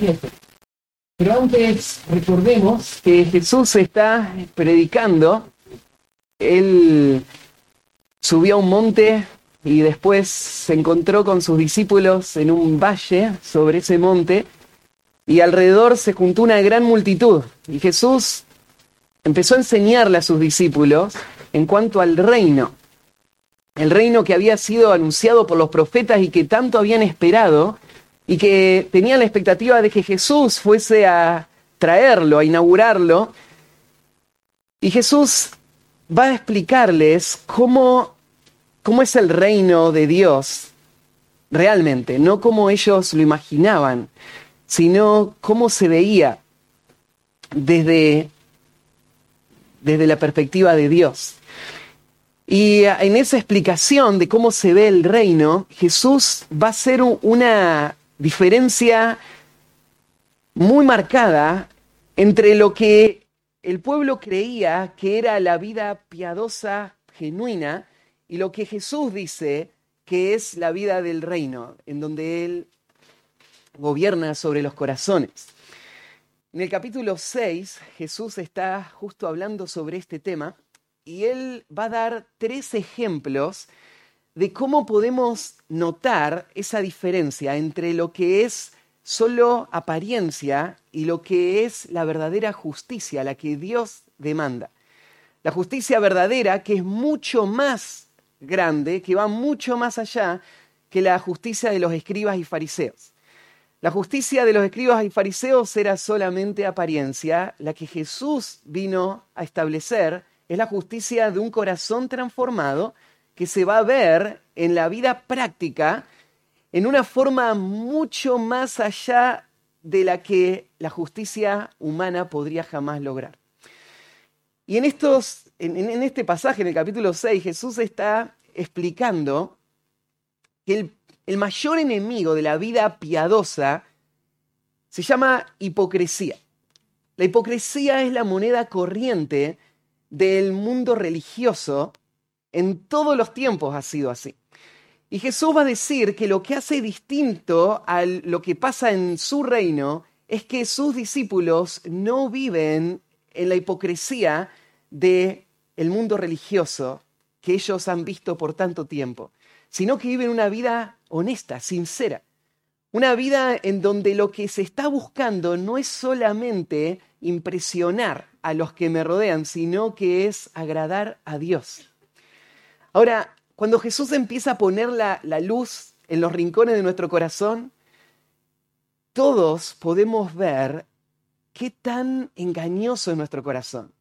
7. Pero antes recordemos que Jesús está predicando. Él subió a un monte y después se encontró con sus discípulos en un valle sobre ese monte y alrededor se juntó una gran multitud. Y Jesús empezó a enseñarle a sus discípulos en cuanto al reino. El reino que había sido anunciado por los profetas y que tanto habían esperado y que tenían la expectativa de que Jesús fuese a traerlo, a inaugurarlo. Y Jesús va a explicarles cómo cómo es el reino de Dios realmente, no como ellos lo imaginaban, sino cómo se veía desde, desde la perspectiva de Dios. Y en esa explicación de cómo se ve el reino, Jesús va a hacer una diferencia muy marcada entre lo que el pueblo creía que era la vida piadosa, genuina, y lo que Jesús dice que es la vida del reino, en donde Él gobierna sobre los corazones. En el capítulo 6, Jesús está justo hablando sobre este tema y Él va a dar tres ejemplos de cómo podemos notar esa diferencia entre lo que es solo apariencia y lo que es la verdadera justicia, la que Dios demanda. La justicia verdadera que es mucho más grande que va mucho más allá que la justicia de los escribas y fariseos. La justicia de los escribas y fariseos era solamente apariencia, la que Jesús vino a establecer es la justicia de un corazón transformado que se va a ver en la vida práctica en una forma mucho más allá de la que la justicia humana podría jamás lograr. Y en, estos, en, este pasaje, en el capítulo 6, Jesús está explicando que el, el mayor enemigo de la vida piadosa se llama hipocresía. La hipocresía es la moneda corriente del mundo religioso. En todos los tiempos ha sido así. Y Jesús va a decir que lo que hace distinto a lo que pasa en su reino es que sus discípulos no viven en la hipocresía de el mundo religioso que ellos han visto por tanto tiempo, sino que viven una vida honesta, sincera. Una vida en donde lo que se está buscando no es solamente impresionar a los que me rodean, sino que es agradar a Dios. Ahora, cuando Jesús empieza a poner la, luz en los rincones de nuestro corazón, todos podemos ver qué tan engañoso es nuestro corazón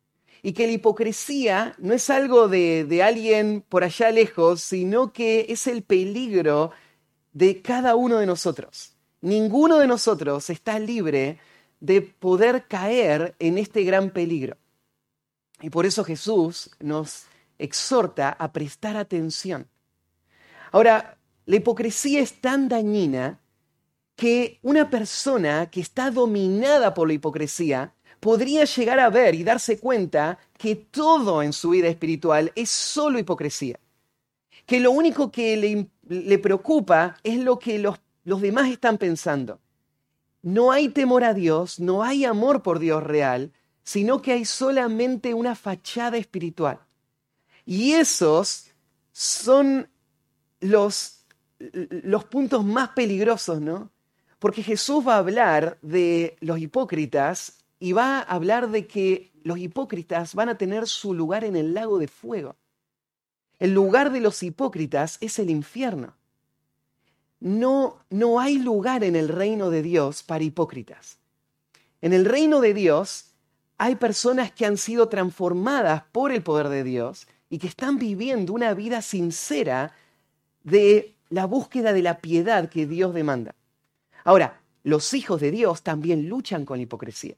y que la hipocresía no es algo de, de, alguien por allá lejos, sino que es el peligro de cada uno de nosotros. Ninguno de nosotros está libre de poder caer en este gran peligro. Y por eso Jesús nos exhorta a prestar atención. Ahora, la hipocresía es tan dañina que una persona que está dominada por la hipocresía podría llegar a ver y darse cuenta que todo en su vida espiritual es solo hipocresía. Que lo único que le, preocupa es lo que los, los demás están pensando. No hay temor a Dios, no hay amor por Dios real, sino que hay solamente una fachada espiritual. Y esos son los, los puntos más peligrosos, ¿no? Porque Jesús va a hablar de los hipócritas y va a hablar de que los hipócritas van a tener su lugar en el lago de fuego. El lugar de los hipócritas es el infierno. No, no hay lugar en el reino de Dios para hipócritas. En el reino de Dios hay personas que han sido transformadas por el poder de Dios y que están viviendo una vida sincera de la búsqueda de la piedad que Dios demanda. Ahora, los hijos de Dios también luchan con la hipocresía.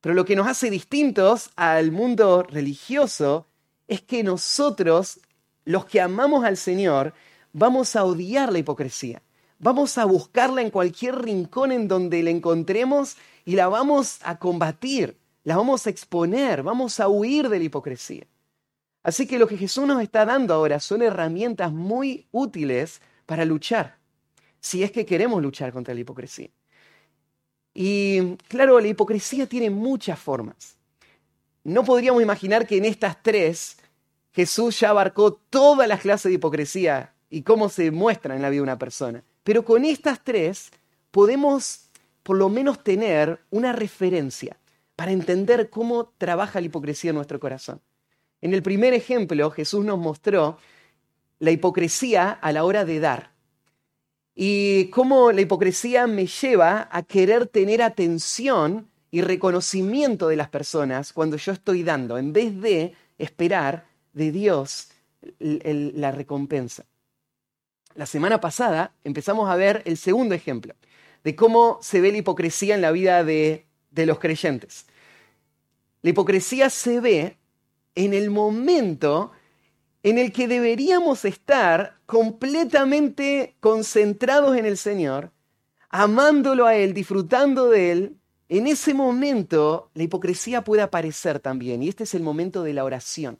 Pero lo que nos hace distintos al mundo religioso es que nosotros, los que amamos al Señor, vamos a odiar la hipocresía. Vamos a buscarla en cualquier rincón en donde la encontremos y la vamos a combatir, la vamos a exponer, vamos a huir de la hipocresía. Así que lo que Jesús nos está dando ahora son herramientas muy útiles para luchar, si es que queremos luchar contra la hipocresía. Y claro, la hipocresía tiene muchas formas. No podríamos imaginar que en estas tres Jesús ya abarcó todas las clases de hipocresía y cómo se muestra en la vida de una persona. Pero con estas tres podemos por lo menos tener una referencia para entender cómo trabaja la hipocresía en nuestro corazón. En el primer ejemplo, Jesús nos mostró la hipocresía a la hora de dar y cómo la hipocresía me lleva a querer tener atención y reconocimiento de las personas cuando yo estoy dando, en vez de esperar de Dios la recompensa. La semana pasada empezamos a ver el segundo ejemplo de cómo se ve la hipocresía en la vida de, de los creyentes. La hipocresía se ve en el momento en el que deberíamos estar completamente concentrados en el Señor, amándolo a Él, disfrutando de Él, en ese momento la hipocresía puede aparecer también, y este es el momento de la oración.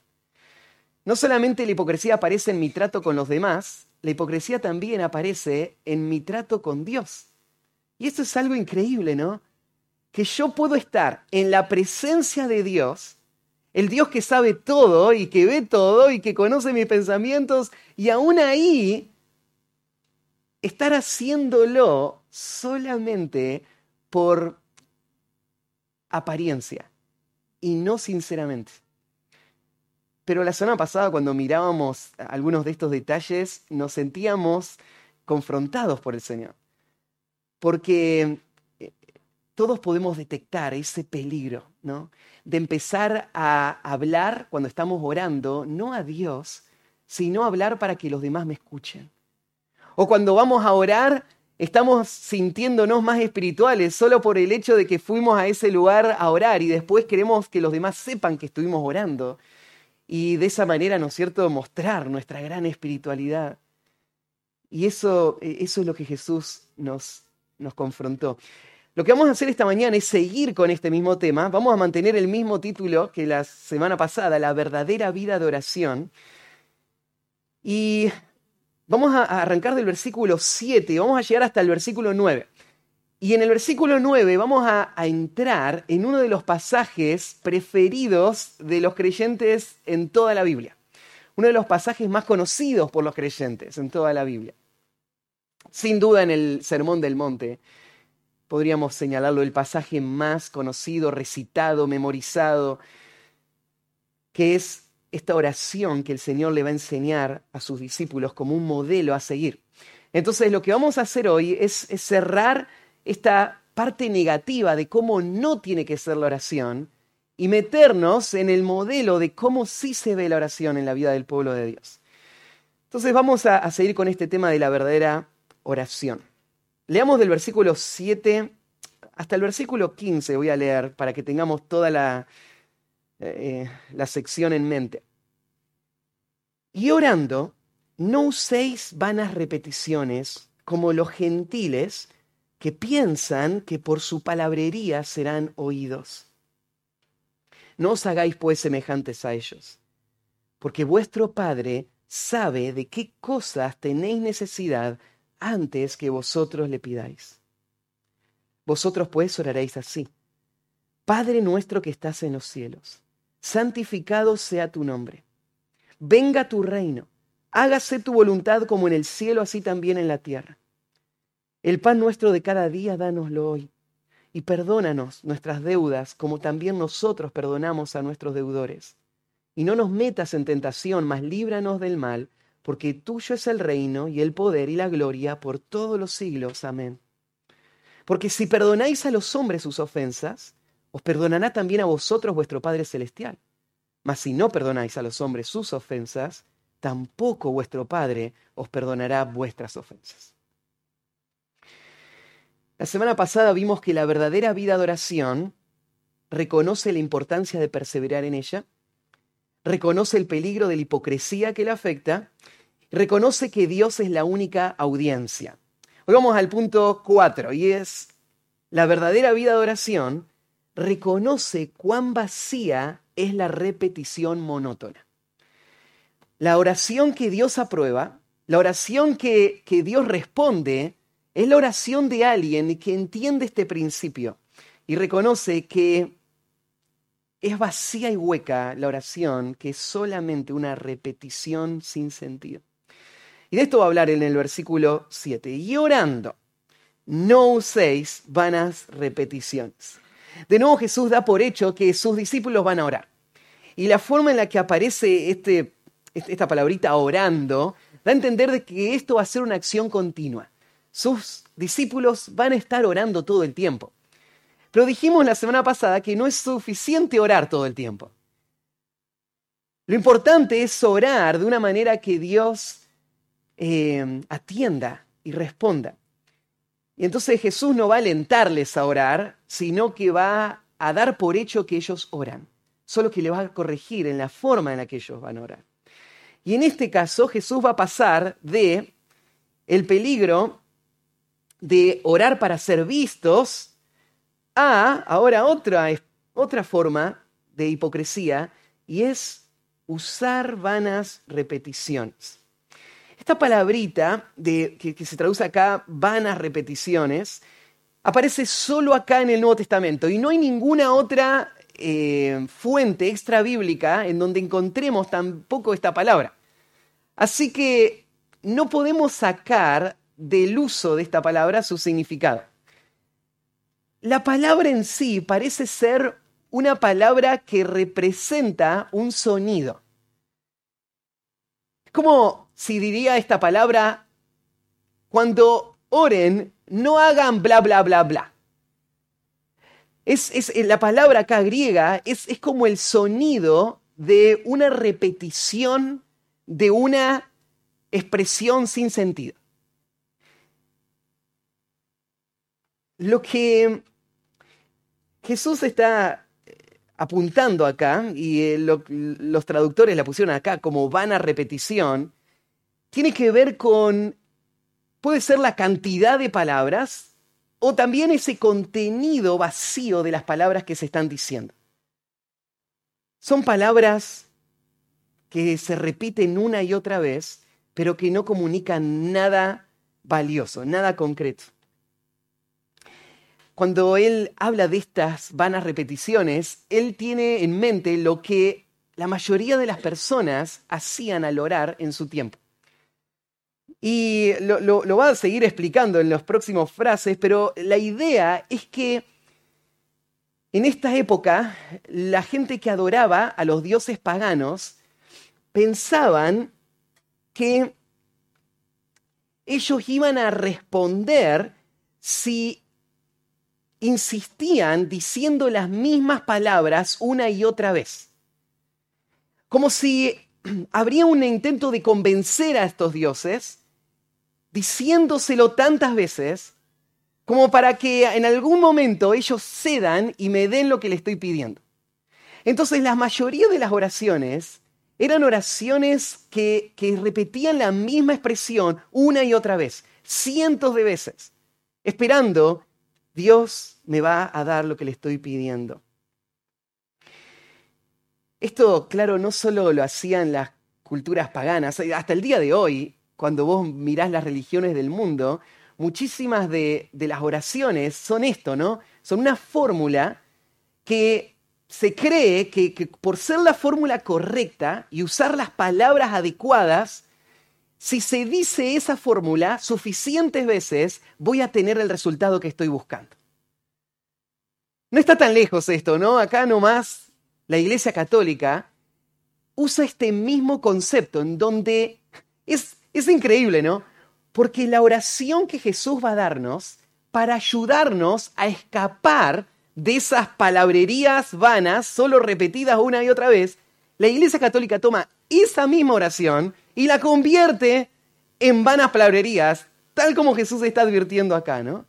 No solamente la hipocresía aparece en mi trato con los demás, la hipocresía también aparece en mi trato con Dios. Y esto es algo increíble, ¿no? Que yo puedo estar en la presencia de Dios, el Dios que sabe todo y que ve todo y que conoce mis pensamientos, y aún ahí estar haciéndolo solamente por apariencia y no sinceramente. Pero la semana pasada, cuando mirábamos algunos de estos detalles, nos sentíamos confrontados por el Señor. Porque eh, todos podemos detectar ese peligro, ¿no? De empezar a hablar cuando estamos orando, no a Dios, sino hablar para que los demás me escuchen. O cuando vamos a orar, estamos sintiéndonos más espirituales solo por el hecho de que fuimos a ese lugar a orar y después queremos que los demás sepan que estuvimos orando y de esa manera, ¿no es cierto?, mostrar nuestra gran espiritualidad. Y eso, eh, eso es lo que Jesús nos, nos confrontó. Lo que vamos a hacer esta mañana es seguir con este mismo tema. Vamos a mantener el mismo título que la semana pasada, la verdadera vida de oración. Y vamos a arrancar del versículo 7 y vamos a llegar hasta el versículo 9. Y en el versículo 9 vamos a, entrar en uno de los pasajes preferidos de los creyentes en toda la Biblia. Uno de los pasajes más conocidos por los creyentes en toda la Biblia. Sin duda en el Sermón del Monte podríamos señalarlo el pasaje más conocido, recitado, memorizado, que es esta oración que el Señor le va a enseñar a sus discípulos como un modelo a seguir. Entonces lo que vamos a hacer hoy es, cerrar esta parte negativa de cómo no tiene que ser la oración y meternos en el modelo de cómo sí se ve la oración en la vida del pueblo de Dios. Entonces vamos a, seguir con este tema de la verdadera oración. Leamos del versículo 7 hasta el versículo 15, voy a leer para que tengamos toda la, eh, la sección en mente. Y orando, no uséis vanas repeticiones como los gentiles que piensan que por su palabrería serán oídos. No os hagáis pues semejantes a ellos, porque vuestro Padre sabe de qué cosas tenéis necesidad antes que vosotros le pidáis. Vosotros pues oraréis así. Padre nuestro que estás en los cielos, santificado sea tu nombre. Venga tu reino, hágase tu voluntad como en el cielo, así también en la tierra. El pan nuestro de cada día, dánoslo hoy. Y perdónanos nuestras deudas, como también nosotros perdonamos a nuestros deudores. Y no nos metas en tentación, mas líbranos del mal, porque tuyo es el reino y el poder y la gloria por todos los siglos. Amén. Porque si perdonáis a los hombres sus ofensas, os perdonará también a vosotros vuestro Padre Celestial. Mas si no perdonáis a los hombres sus ofensas, tampoco vuestro Padre os perdonará vuestras ofensas. La semana pasada vimos que la verdadera vida de oración reconoce la importancia de perseverar en ella, reconoce el peligro de la hipocresía que le afecta, reconoce que Dios es la única audiencia. Hoy vamos al punto 4 y es la verdadera vida de oración reconoce cuán vacía es la repetición monótona. La oración que Dios aprueba, la oración que, que Dios responde, Es la oración de alguien que entiende este principio y reconoce que es vacía y hueca la oración, que es solamente una repetición sin sentido. Y de esto va a hablar en el versículo 7. Y orando, no uséis vanas repeticiones. De nuevo Jesús da por hecho que sus discípulos van a orar. Y la forma en la que aparece este, esta palabrita orando da a entender de que esto va a ser una acción continua. Sus discípulos van a estar orando todo el tiempo. Pero dijimos la semana pasada que no es suficiente orar todo el tiempo. Lo importante es orar de una manera que Dios eh, atienda y responda. Y entonces Jesús no va a alentarles a orar, sino que va a dar por hecho que ellos oran. Solo que le va a corregir en la forma en la que ellos van a orar. Y en este caso Jesús va a pasar de el peligro de orar para ser vistos a ahora otra, otra forma de hipocresía y es usar vanas repeticiones. Esta palabrita que, se traduce acá, vanas repeticiones, aparece solo acá en el Nuevo Testamento y no hay ninguna otra eh, fuente extra bíblica en donde encontremos tampoco esta palabra. Así que no podemos sacar del uso de esta palabra su significado. La palabra en sí parece ser una palabra que representa un sonido. Es como si diría esta palabra, cuando oren, no hagan bla, bla, bla, bla. Es, la palabra acá griega es, es como el sonido de una repetición de una expresión sin sentido. Lo que Jesús está eh, apuntando acá, y eh, los traductores la pusieron acá como vana repetición, tiene que ver con, puede ser la cantidad de palabras o también ese contenido vacío de las palabras que se están diciendo. Son palabras que se repiten una y otra vez, pero que no comunican nada valioso, nada concreto. Cuando él habla de estas vanas repeticiones, él tiene en mente lo que la mayoría de las personas hacían al orar en su tiempo. Y lo, va a seguir explicando en las próximas frases, pero la idea es que en esta época la gente que adoraba a los dioses paganos pensaban que ellos iban a responder si insistían diciendo las mismas palabras una y otra vez. Como si habría un intento de convencer a estos dioses, diciéndoselo tantas veces, como para que en algún momento ellos cedan y me den lo que le estoy pidiendo. Entonces la mayoría de las oraciones eran oraciones que, repetían la misma expresión una y otra vez, cientos de veces, esperando, Dios me va a dar lo que le estoy pidiendo. Esto, claro, no solo lo hacían las culturas paganas, hasta el día de hoy, cuando vos mirás las religiones del mundo, muchísimas de, las oraciones son esto, ¿no? Son una fórmula que se cree que, por ser la fórmula correcta y usar las palabras adecuadas, si se dice esa fórmula suficientes veces, voy a tener el resultado que estoy buscando. No está tan lejos esto, ¿no? Acá nomás la Iglesia Católica usa este mismo concepto en donde es, es increíble, ¿no? Porque la oración que Jesús va a darnos para ayudarnos a escapar de esas palabrerías vanas, solo repetidas una y otra vez, la Iglesia Católica toma esa misma oración y la convierte en vanas palabrerías, tal como Jesús está advirtiendo acá, ¿no?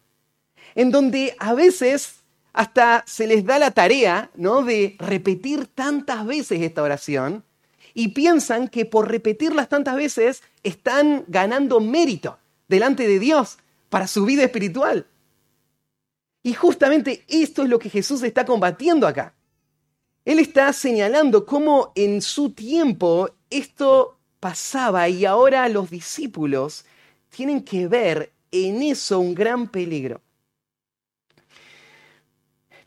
En donde a veces hasta se les da la tarea, ¿no? De repetir tantas veces esta oración y piensan que por repetirlas tantas veces están ganando mérito delante de Dios para su vida espiritual. Y justamente esto es lo que Jesús está combatiendo acá. Él está señalando cómo en su tiempo esto pasaba y ahora los discípulos tienen que ver en eso un gran peligro.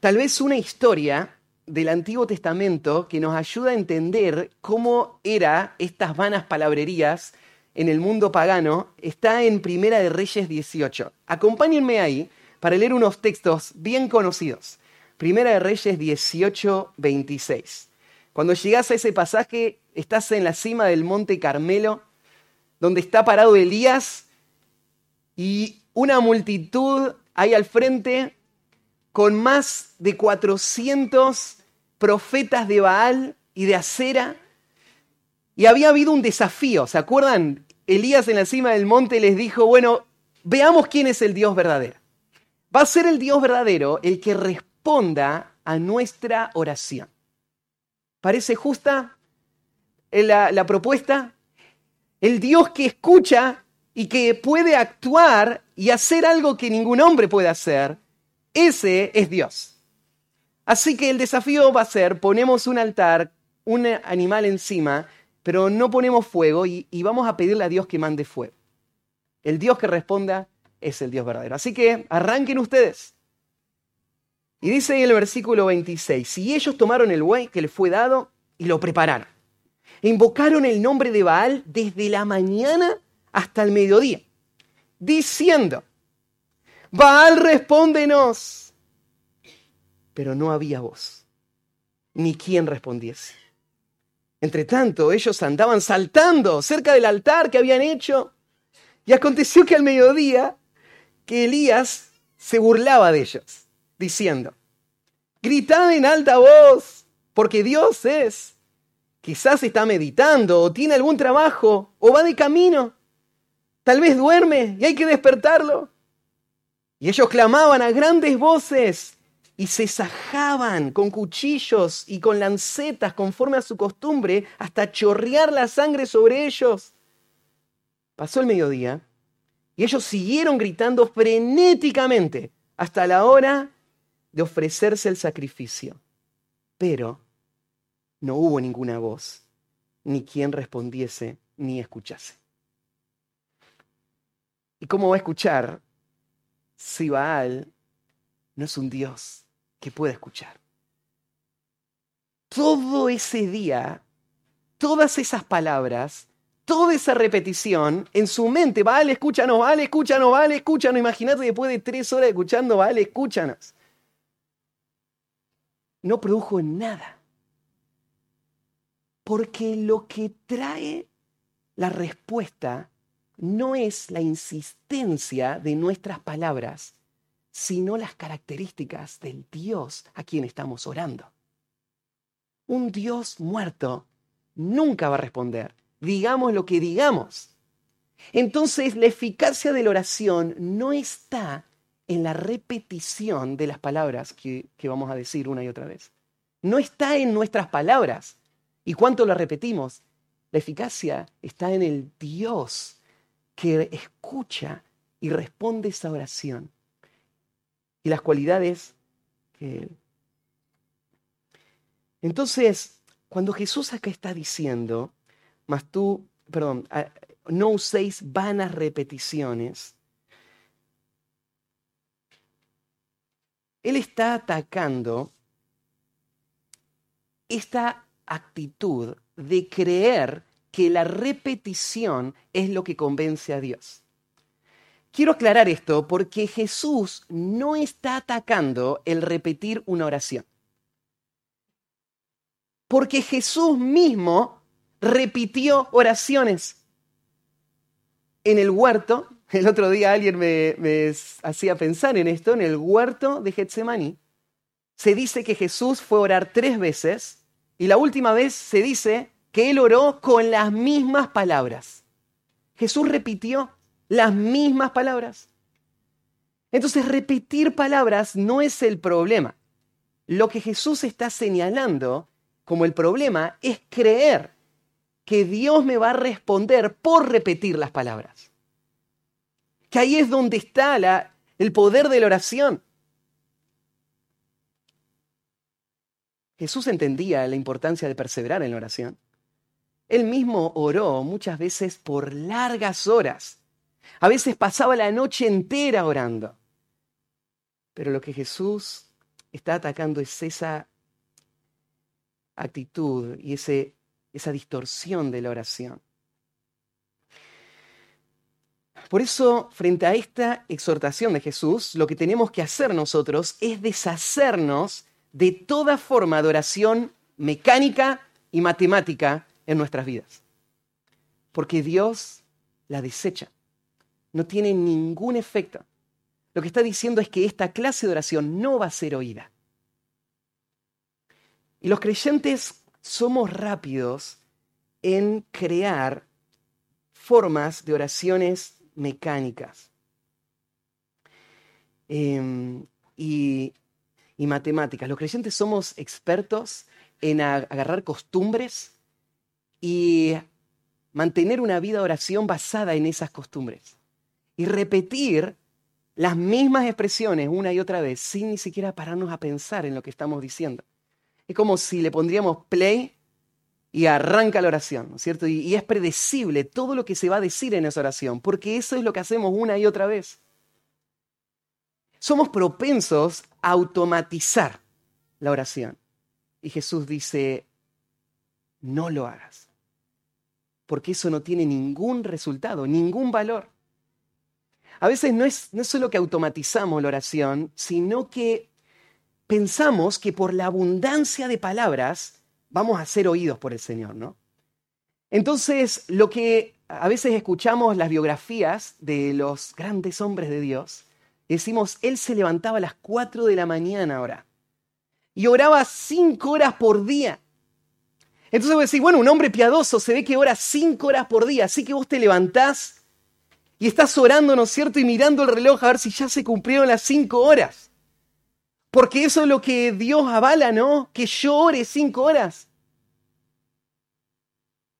Tal vez una historia del Antiguo Testamento que nos ayuda a entender cómo eran estas vanas palabrerías en el mundo pagano está en Primera de Reyes 18. Acompáñenme ahí para leer unos textos bien conocidos. Primera de Reyes 18, 26. Cuando llegas a ese pasaje, estás en la cima del monte Carmelo, donde está parado Elías y una multitud hay al frente con más de 400 profetas de Baal y de Acera. Y había habido un desafío, ¿se acuerdan? Elías en la cima del monte les dijo, bueno, veamos quién es el Dios verdadero. Va a ser el Dios verdadero el que responda a nuestra oración. ¿Parece justa la, la propuesta? El Dios que escucha y que puede actuar y hacer algo que ningún hombre puede hacer ese es Dios. Así que el desafío va a ser, ponemos un altar, un animal encima, pero no ponemos fuego y, vamos a pedirle a Dios que mande fuego. El Dios que responda es el Dios verdadero. Así que arranquen ustedes. Y dice en el versículo 26, y ellos tomaron el buey que les fue dado y lo prepararon. Invocaron el nombre de Baal desde la mañana hasta el mediodía, diciendo, Baal, respóndenos. Pero no había voz, ni quien respondiese. Entre tanto, ellos andaban saltando cerca del altar que habían hecho. Y aconteció que al mediodía, que Elías se burlaba de ellos, diciendo, gritad en alta voz, porque Dios es. Quizás está meditando, o tiene algún trabajo, o va de camino. Tal vez duerme y hay que despertarlo. Y ellos clamaban a grandes voces y se sajaban con cuchillos y con lancetas conforme a su costumbre hasta chorrear la sangre sobre ellos. Pasó el mediodía y ellos siguieron gritando frenéticamente hasta la hora de ofrecerse el sacrificio. Pero no hubo ninguna voz, ni quien respondiese ni escuchase. ¿Y cómo va a escuchar si Baal no es un Dios que pueda escuchar. Todo ese día, todas esas palabras, toda esa repetición en su mente, Baal, escúchanos, Baal, escúchanos, Baal, escúchanos. Imagínate después de tres horas escuchando, Baal, escúchanos. No produjo nada. Porque lo que trae la respuesta no es la insistencia de nuestras palabras, sino las características del Dios a quien estamos orando. Un Dios muerto nunca va a responder, digamos lo que digamos. Entonces la eficacia de la oración no está en la repetición de las palabras que, vamos a decir una y otra vez. No está en nuestras palabras. ¿Y cuánto lo repetimos? La eficacia está en el Dios que escucha y responde esa oración. Y las cualidades que... Entonces, cuando Jesús acá está diciendo, mas tú, perdón, no uséis vanas repeticiones, Él está atacando esta actitud de creer que la repetición es lo que convence a Dios. Quiero aclarar esto porque Jesús no está atacando el repetir una oración. Porque Jesús mismo repitió oraciones en el huerto. El otro día alguien me, hacía pensar en esto, en el huerto de Getsemaní. Se dice que Jesús fue a orar tres veces y la última vez se dice que él oró con las mismas palabras. Jesús repitió las mismas palabras. Entonces, repetir palabras no es el problema. Lo que Jesús está señalando como el problema es creer que Dios me va a responder por repetir las palabras. Que ahí es donde está el poder de la oración. Jesús entendía la importancia de perseverar en la oración. Él mismo oró muchas veces por largas horas, A veces pasaba la noche entera orando. Pero lo que Jesús está atacando es esa actitud y ese, esa distorsión de la oración. Por eso, frente a esta exhortación de Jesús, lo que tenemos que hacer nosotros es deshacernos de toda forma de oración mecánica y matemática en nuestras vidas. Porque Dios la desecha. No tiene ningún efecto. Lo que está diciendo es que esta clase de oración no va a ser oída. Y los creyentes somos rápidos en crear formas de oraciones mecánicas em, y, y matemáticas. Los creyentes somos expertos en agarrar costumbres y mantener una vida de oración basada en esas costumbres. Y repetir las mismas expresiones una y otra vez sin ni siquiera pararnos a pensar en lo que estamos diciendo. Es como si le pondríamos play y arranca la oración, ¿no es cierto? Y, y, es predecible todo lo que se va a decir en esa oración, porque eso es lo que hacemos una y otra vez. Somos propensos a automatizar la oración. Y Jesús dice, no lo hagas, porque eso no tiene ningún resultado, ningún valor. A veces no es, no solo que automatizamos la oración, sino que pensamos que por la abundancia de palabras vamos a ser oídos por el Señor, ¿no? Entonces, lo que a veces escuchamos las biografías de los grandes hombres de Dios, decimos, Él se levantaba a las 4 de la mañana ahora y oraba cinco horas por día. Entonces vos decís, bueno, un hombre piadoso se ve que ora cinco horas por día, así que vos te levantás y estás orando, ¿no es cierto? Y mirando el reloj a ver si ya se cumplieron las cinco horas. Porque eso es lo que Dios avala, ¿no? Que yo ore cinco horas.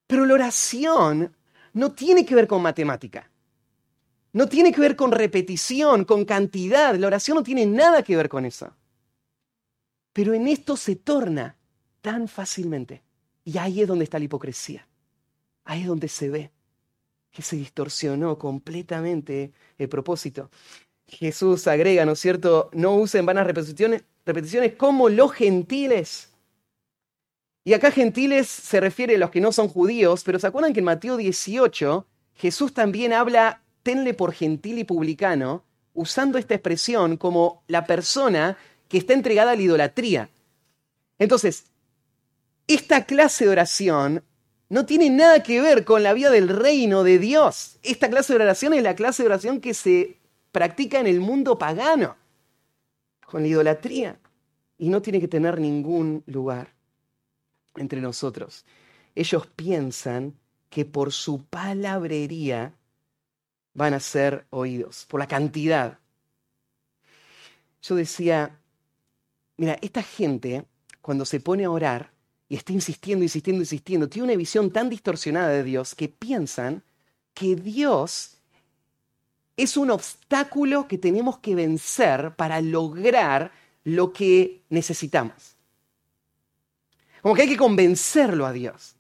Pero la oración no tiene que ver con matemática. No tiene que ver con repetición, con cantidad. La oración no tiene nada que ver con eso. Pero en esto se torna tan fácilmente. Y ahí es donde está la hipocresía. Ahí es donde se ve que se distorsionó completamente el propósito. Jesús agrega, ¿no es cierto? No usen vanas repeticiones, repeticiones como los gentiles. Y acá gentiles se refiere a los que no son judíos, pero ¿se acuerdan que en Mateo 18 Jesús también habla, tenle por gentil y publicano, usando esta expresión como la persona que está entregada a la idolatría. Entonces, esta clase de oración no tiene nada que ver con la vida del reino de Dios. Esta clase de oración es la clase de oración que se practica en el mundo pagano, con la idolatría, y no tiene que tener ningún lugar entre nosotros. Ellos piensan que por su palabrería van a ser oídos, por la cantidad. Yo decía, Mira, esta gente, cuando se pone a orar y está insistiendo, insistiendo, insistiendo, tiene una visión tan distorsionada de Dios que piensan que Dios es un obstáculo que tenemos que vencer para lograr lo que necesitamos. Como que hay que convencerlo a Dios.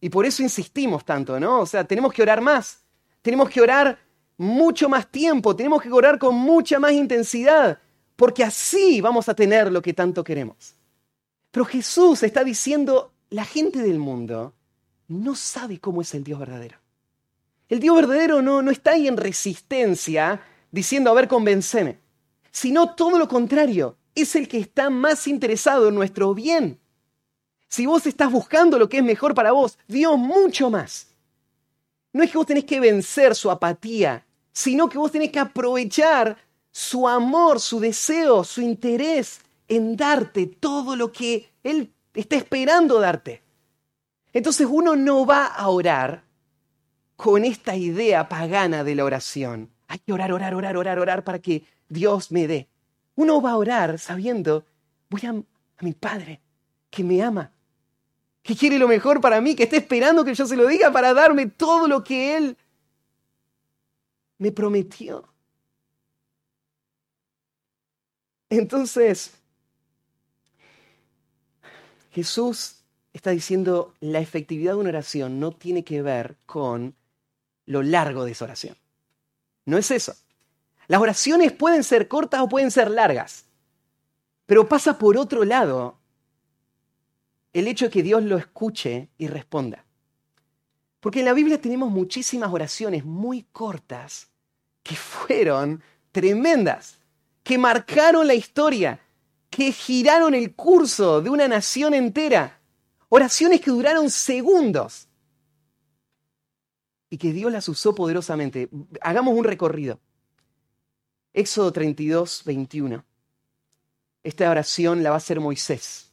Y por eso insistimos tanto, ¿no? O sea, tenemos que orar más. Tenemos que orar mucho más tiempo. Tenemos que orar con mucha más intensidad porque así vamos a tener lo que tanto queremos. Pero Jesús está diciendo, la gente del mundo no sabe cómo es el Dios verdadero. El Dios verdadero no, no está ahí en resistencia diciendo, a ver, convenceme, sino todo lo contrario, es el que está más interesado en nuestro bien. Si vos estás buscando lo que es mejor para vos, Dios mucho más. No es que vos tenés que vencer su apatía, sino que vos tenés que aprovechar su amor, su deseo, su interés en darte todo lo que Él está esperando darte. Entonces uno no va a orar con esta idea pagana de la oración. Hay que orar, orar, orar, orar, orar para que Dios me dé. Uno va a orar sabiendo, voy a, a mi Padre que me ama, que quiere lo mejor para mí, que está esperando que yo se lo diga para darme todo lo que Él me prometió. Entonces, Jesús está diciendo, la efectividad de una oración no tiene que ver con lo largo de esa oración. No es eso. Las oraciones pueden ser cortas o pueden ser largas, pero pasa por otro lado el hecho de que Dios lo escuche y responda. Porque en la Biblia tenemos muchísimas oraciones muy cortas que fueron tremendas, que marcaron la historia, que giraron el curso de una nación entera. Oraciones que duraron segundos y que Dios las usó poderosamente. Hagamos un recorrido. Éxodo 32, 21. Esta oración la va a hacer Moisés.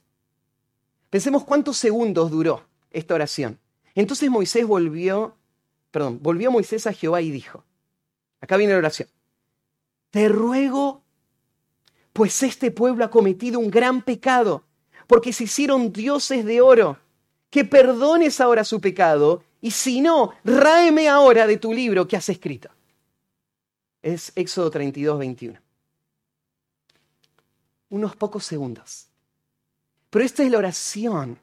Pensemos cuántos segundos duró esta oración. Entonces Moisés volvió, perdón, volvió Moisés a Jehová y dijo, acá viene la oración, te ruego, pues este pueblo ha cometido un gran pecado, porque se hicieron dioses de oro, que perdones ahora su pecado, y si no, ráeme ahora de tu libro que has escrito. Es Éxodo 32, 21. Unos pocos segundos. Pero esta es la oración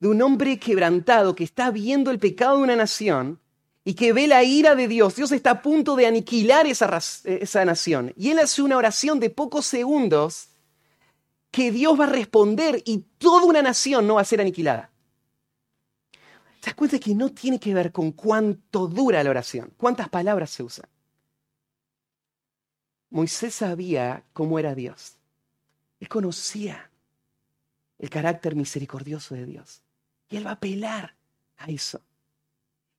de un hombre quebrantado que está viendo el pecado de una nación y que ve la ira de Dios. Dios está a punto de aniquilar esa, esa nación. Y él hace una oración de pocos segundos que Dios va a responder y toda una nación no va a ser aniquilada. ¿Te das cuenta que no tiene que ver con cuánto dura la oración? ¿Cuántas palabras se usan? Moisés sabía cómo era Dios. Él conocía el carácter misericordioso de Dios. Y él va a apelar a eso.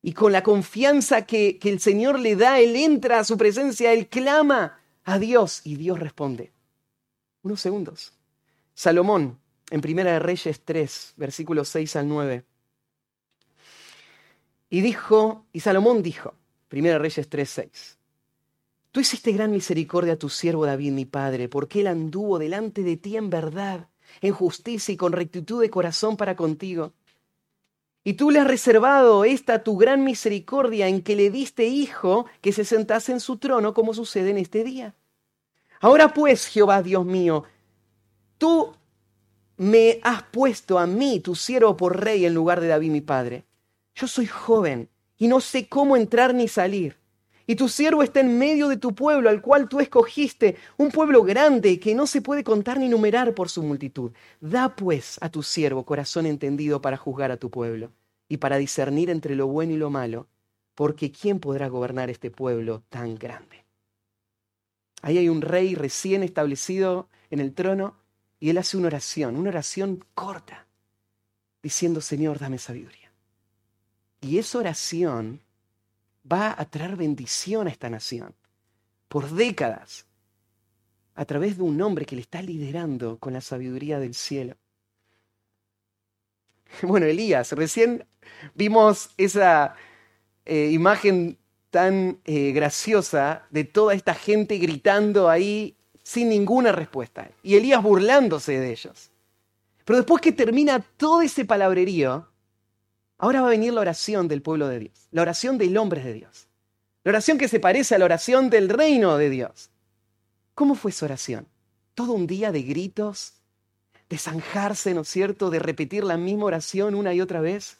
Y con la confianza que, el Señor le da, él entra a su presencia, él clama a Dios y Dios responde. Unos segundos. Salomón, en Primera de Reyes 3, versículos 6 al 9. Y dijo, y Salomón dijo, Primera de Reyes 3, 6. Tú hiciste gran misericordia a tu siervo David, mi padre, porque él anduvo delante de ti en verdad en justicia y con rectitud de corazón para contigo. Y tú le has reservado esta tu gran misericordia en que le diste hijo que se sentase en su trono como sucede en este día. Ahora pues, Jehová Dios mío, tú me has puesto a mí, tu siervo, por rey en lugar de David mi padre. Yo soy joven y no sé cómo entrar ni salir. Y tu siervo está en medio de tu pueblo, al cual tú escogiste, un pueblo grande que no se puede contar ni numerar por su multitud. Da pues a tu siervo corazón entendido para juzgar a tu pueblo y para discernir entre lo bueno y lo malo, porque ¿quién podrá gobernar este pueblo tan grande? Ahí hay un rey recién establecido en el trono y él hace una oración, una oración corta, diciendo, Señor, dame sabiduría. Y esa oración va a traer bendición a esta nación por décadas a través de un hombre que le está liderando con la sabiduría del cielo. Bueno, Elías, recién vimos esa eh, imagen tan eh, graciosa de toda esta gente gritando ahí sin ninguna respuesta y Elías burlándose de ellos. Pero después que termina todo ese palabrerío, Ahora va a venir la oración del pueblo de Dios, la oración del hombre de Dios, la oración que se parece a la oración del reino de Dios. ¿Cómo fue esa oración? Todo un día de gritos, de zanjarse, ¿no es cierto?, de repetir la misma oración una y otra vez.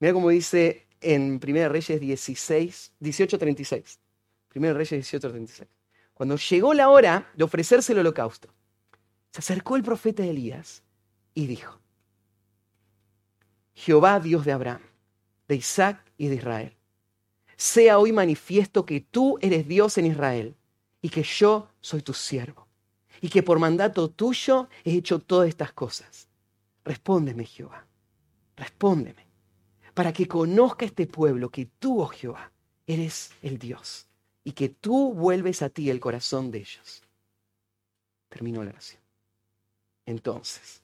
Mira cómo dice en 1 Reyes 16, 18:36. 1 Reyes 18:36. Cuando llegó la hora de ofrecerse el holocausto, se acercó el profeta Elías y dijo, Jehová Dios de Abraham, de Isaac y de Israel. Sea hoy manifiesto que tú eres Dios en Israel y que yo soy tu siervo y que por mandato tuyo he hecho todas estas cosas. Respóndeme, Jehová, respóndeme, para que conozca este pueblo que tú, oh Jehová, eres el Dios y que tú vuelves a ti el corazón de ellos. Terminó la oración. Entonces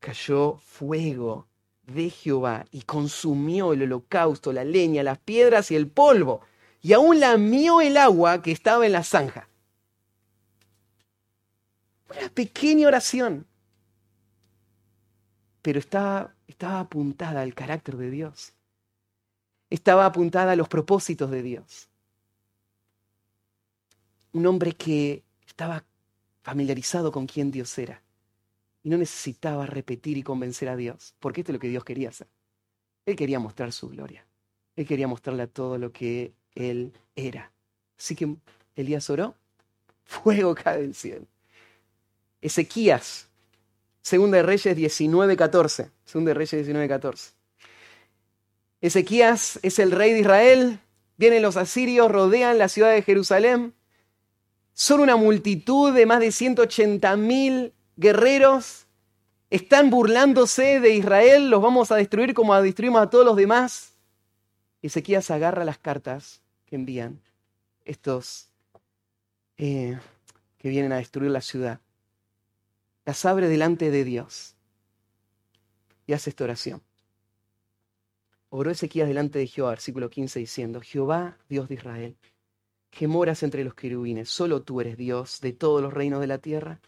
cayó fuego de Jehová y consumió el holocausto, la leña, las piedras y el polvo, y aún lamió el agua que estaba en la zanja. Una pequeña oración, pero estaba, estaba apuntada al carácter de Dios. Estaba apuntada a los propósitos de Dios. Un hombre que estaba familiarizado con quién Dios era y no necesitaba repetir y convencer a Dios, porque esto es lo que Dios quería hacer. Él quería mostrar su gloria. Él quería mostrarle a todo lo que Él era Así que Elías oró, fuego cae del cielo. Ezequías, Segunda de Reyes 19:14. Segunda de Reyes 19:14. Ezequías es el rey de Israel, vienen los asirios, rodean la ciudad de Jerusalén. Son una multitud de más de 180 mil guerreros. Están burlándose de Israel, los vamos a destruir como destruimos a todos los demás. Ezequías agarra las cartas que envían estos eh, que vienen a destruir la ciudad. Las abre delante de Dios y hace esta oración. Oró Ezequías delante de Jehová, versículo 15, diciendo, Jehová, Dios de Israel, que moras entre los querubines, solo tú eres Dios de todos los reinos de la tierra.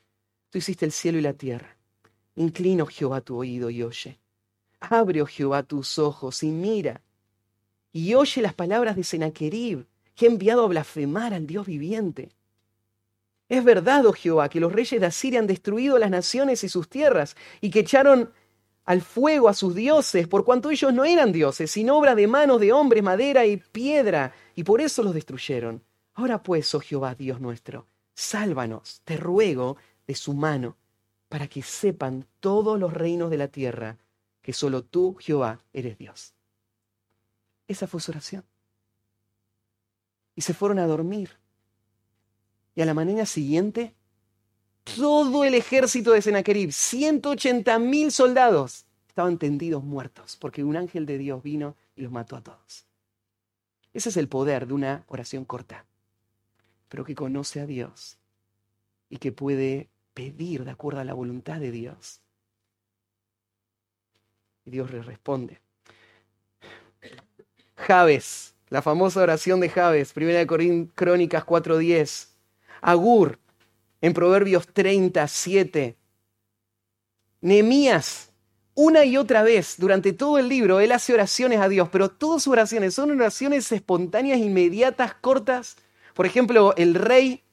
Tú hiciste el cielo y la tierra. Inclino, Jehová, tu oído y oye. Abre, oh Jehová, tus ojos y mira. Y oye las palabras de Sennacherib, que ha enviado a blasfemar al Dios viviente. Es verdad, oh Jehová, que los reyes de Asiria han destruido las naciones y sus tierras, y que echaron al fuego a sus dioses, por cuanto ellos no eran dioses, sino obra de manos de hombres, madera y piedra, y por eso los destruyeron. Ahora pues, oh Jehová, Dios nuestro, sálvanos, te ruego, de su mano, para que sepan todos los reinos de la tierra que solo tú, Jehová, eres Dios. Esa fue su oración. Y se fueron a dormir. Y a la mañana siguiente todo el ejército de Sennacherib, 180 mil soldados, estaban tendidos muertos, porque un ángel de Dios vino y los mató a todos. Ese es el poder de una oración corta, pero que conoce a Dios y que puede pedir de acuerdo a la voluntad de Dios. Y Dios le responde. Javes, la famosa oración de Javes, primera de Crónicas 4:10. Agur, en Proverbios 37. Nehemías, una y otra vez, durante todo el libro, él hace oraciones a Dios, pero todas sus oraciones son oraciones espontáneas, inmediatas, cortas. Por ejemplo, el rey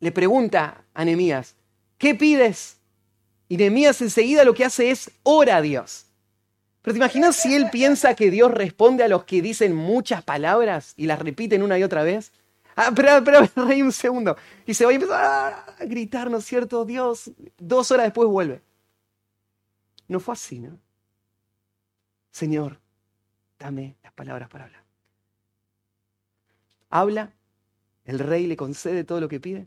le pregunta a Nehemías, ¿qué pides? Y Nehemías enseguida lo que hace es ora a Dios. Pero te imaginas si él piensa que Dios responde a los que dicen muchas palabras y las repiten una y otra vez? Ah, espera, espera, rey, un segundo. Y se va a empezar a gritar, ¿no es cierto? Dios, dos horas después vuelve. No fue así, ¿no? Señor, dame las palabras para hablar. Habla, el rey le concede todo lo que pide y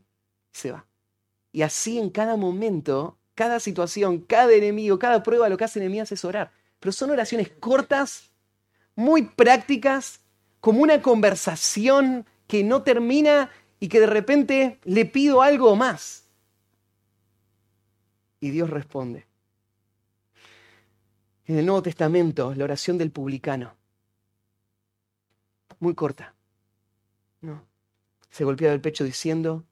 se va. Y así en cada momento, cada situación, cada enemigo, cada prueba, lo que hace enemigo es orar. Pero son oraciones cortas, muy prácticas, como una conversación que no termina y que de repente le pido algo más. Y Dios responde. En el Nuevo Testamento, la oración del publicano. Muy corta. No. Se golpea el pecho diciendo,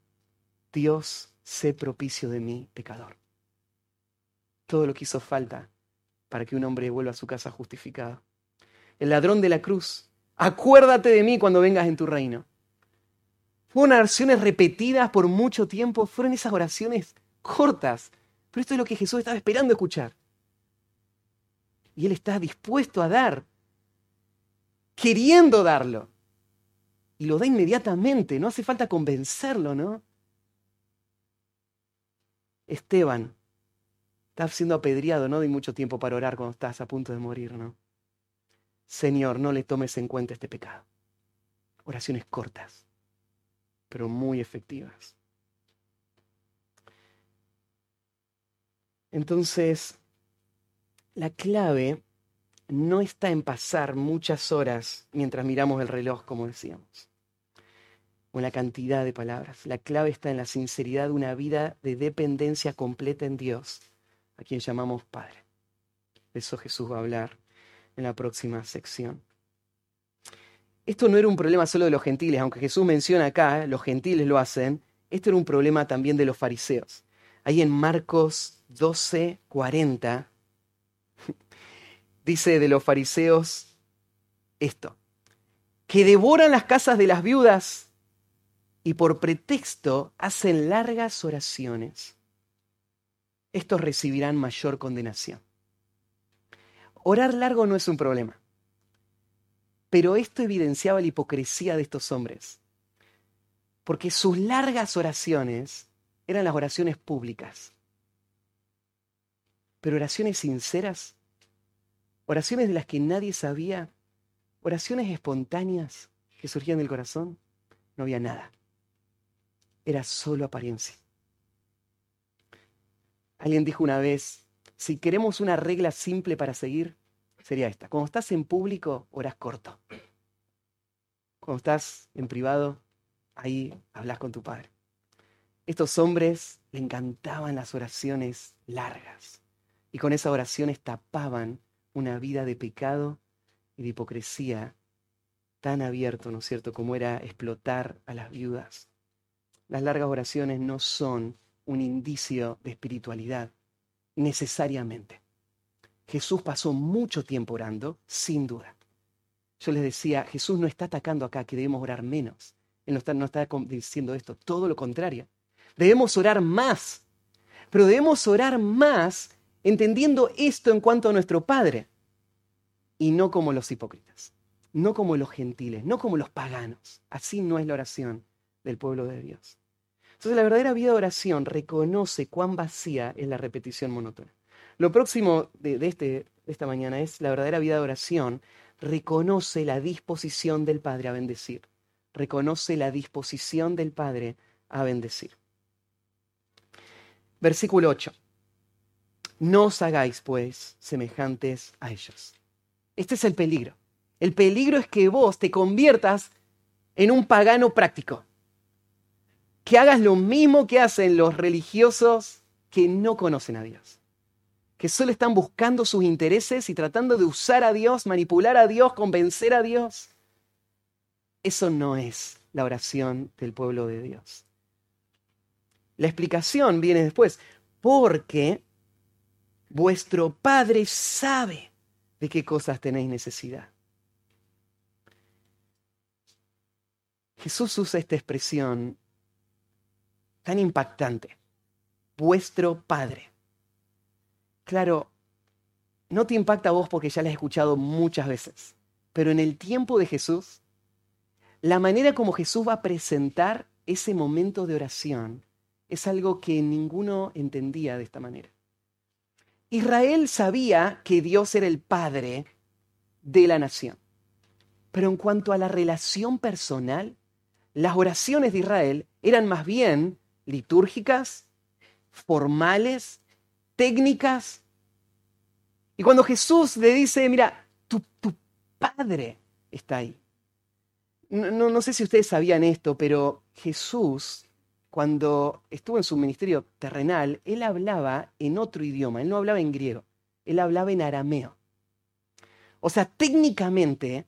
Dios, sé propicio de mí, pecador. Todo lo que hizo falta para que un hombre vuelva a su casa justificado. El ladrón de la cruz, acuérdate de mí cuando vengas en tu reino. Fueron oraciones repetidas por mucho tiempo, fueron esas oraciones cortas. Pero esto es lo que Jesús estaba esperando escuchar. Y Él está dispuesto a dar, queriendo darlo. Y lo da inmediatamente, no hace falta convencerlo, ¿no? Esteban, estás siendo apedreado, no hay mucho tiempo para orar cuando estás a punto de morir, ¿no? Señor, no le tomes en cuenta este pecado. Oraciones cortas pero muy efectivas. Entonces, la clave no está en pasar muchas horas mientras miramos el reloj, como decíamos, en la cantidad de palabras. La clave está en la sinceridad de una vida de dependencia completa en Dios, a quien llamamos Padre. De eso Jesús va a hablar en la próxima sección. Esto no era un problema solo de los gentiles, aunque Jesús menciona acá, los gentiles lo hacen, esto era un problema también de los fariseos. Ahí en Marcos 12, 40, dice de los fariseos esto, que devoran las casas de las viudas y por pretexto hacen largas oraciones. Estos recibirán mayor condenación. Orar largo no es un problema. Pero esto evidenciaba la hipocresía de estos hombres. Porque sus largas oraciones eran las oraciones públicas. Pero oraciones sinceras, oraciones de las que nadie sabía, oraciones espontáneas que surgían del corazón, no había nada. Era solo apariencia. Alguien dijo una vez, si queremos una regla simple para seguir, sería esta. Cuando estás en público, oras corto. Cuando estás en privado, ahí hablas con tu padre. Estos hombres le encantaban las oraciones largas y con esas oraciones tapaban una vida de pecado y de hipocresía tan abierto, ¿no es cierto?, como era explotar a las viudas. Las largas oraciones no son un indicio de espiritualidad, necesariamente. Jesús pasó mucho tiempo orando, sin duda. Yo les decía, Jesús no está atacando acá que debemos orar menos. Él no está, está diciendo esto, todo lo contrario. Debemos orar más, pero debemos orar más entendiendo esto en cuanto a nuestro Padre y no como los hipócritas, no como los gentiles, no como los paganos. Así no es la oración del pueblo de Dios. Entonces la verdadera vida de oración reconoce cuán vacía es la repetición monótona. Lo próximo de, este, de esta mañana es la verdadera vida de oración reconoce la disposición del Padre a bendecir. Reconoce la disposición del Padre a bendecir. Versículo 8. No os hagáis, pues, semejantes a ellos. Este es el peligro. El peligro es que vos te conviertas en un pagano práctico. Que hagas lo mismo que hacen los religiosos que no conocen a Dios. Que solo están buscando sus intereses y tratando de usar a Dios, manipular a Dios, convencer a Dios. Eso no es la oración del pueblo de Dios. La explicación viene después, porque vuestro Padre sabe de qué cosas tenéis necesidad. Jesús usa esta expresión tan impactante, vuestro Padre. Claro, no te impacta a vos porque ya la has escuchado muchas veces, pero en el tiempo de Jesús, la manera como Jesús va a presentar ese momento de oración es algo que ninguno entendía de esta manera. Israel sabía que Dios era el Padre de la nación. Pero en cuanto a la relación personal, las oraciones de Israel eran más bien litúrgicas, formales, técnicas. Y cuando Jesús le dice, mira, tu, Padre está ahí. No, no sé si ustedes sabían esto, pero Jesús cuando estuvo en su ministerio terrenal, él hablaba en otro idioma, él no hablaba en griego, él hablaba en arameo. O sea, técnicamente,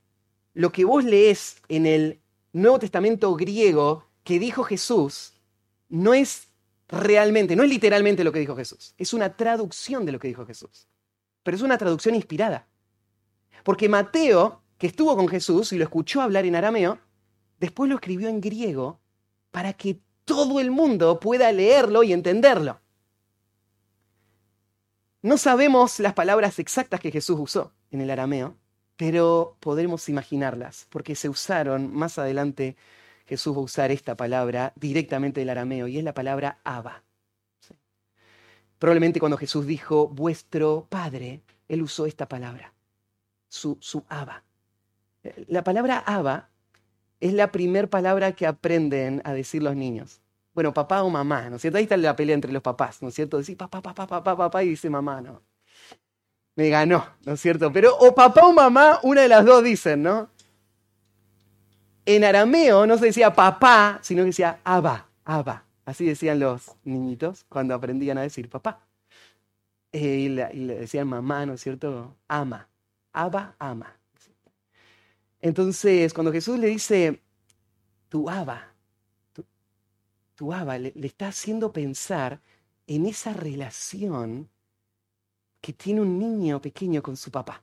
lo que vos lees en el Nuevo Testamento griego que dijo Jesús, no es realmente, no es literalmente lo que dijo Jesús, es una traducción de lo que dijo Jesús. Pero es una traducción inspirada. Porque Mateo, que estuvo con Jesús y lo escuchó hablar en arameo, después lo escribió en griego para que todo el mundo pueda leerlo y entenderlo. No sabemos las palabras exactas que Jesús usó en el arameo, pero podremos imaginarlas, porque se usaron más adelante. Jesús va a usar esta palabra directamente del arameo y es la palabra Abba. Probablemente cuando Jesús dijo vuestro Padre, él usó esta palabra, su, su Abba. La palabra Abba es la primera palabra que aprenden a decir los niños. Bueno, papá o mamá, ¿no es cierto? Ahí está la pelea entre los papás, ¿no es cierto? Decir papá, papá, papá, papá y dice mamá, ¿no? Me ganó, ¿no es cierto? Pero o papá o mamá, una de las dos dicen, ¿no? En arameo no se decía papá, sino que decía abba, abba. Así decían los niñitos cuando aprendían a decir papá. Eh, y, le, decían mamá, ¿no es cierto? Ama, abba, ama. Entonces, cuando Jesús le dice, tu Abba, tu, Abba, le, le está haciendo pensar en esa relación que tiene un niño pequeño con su papá.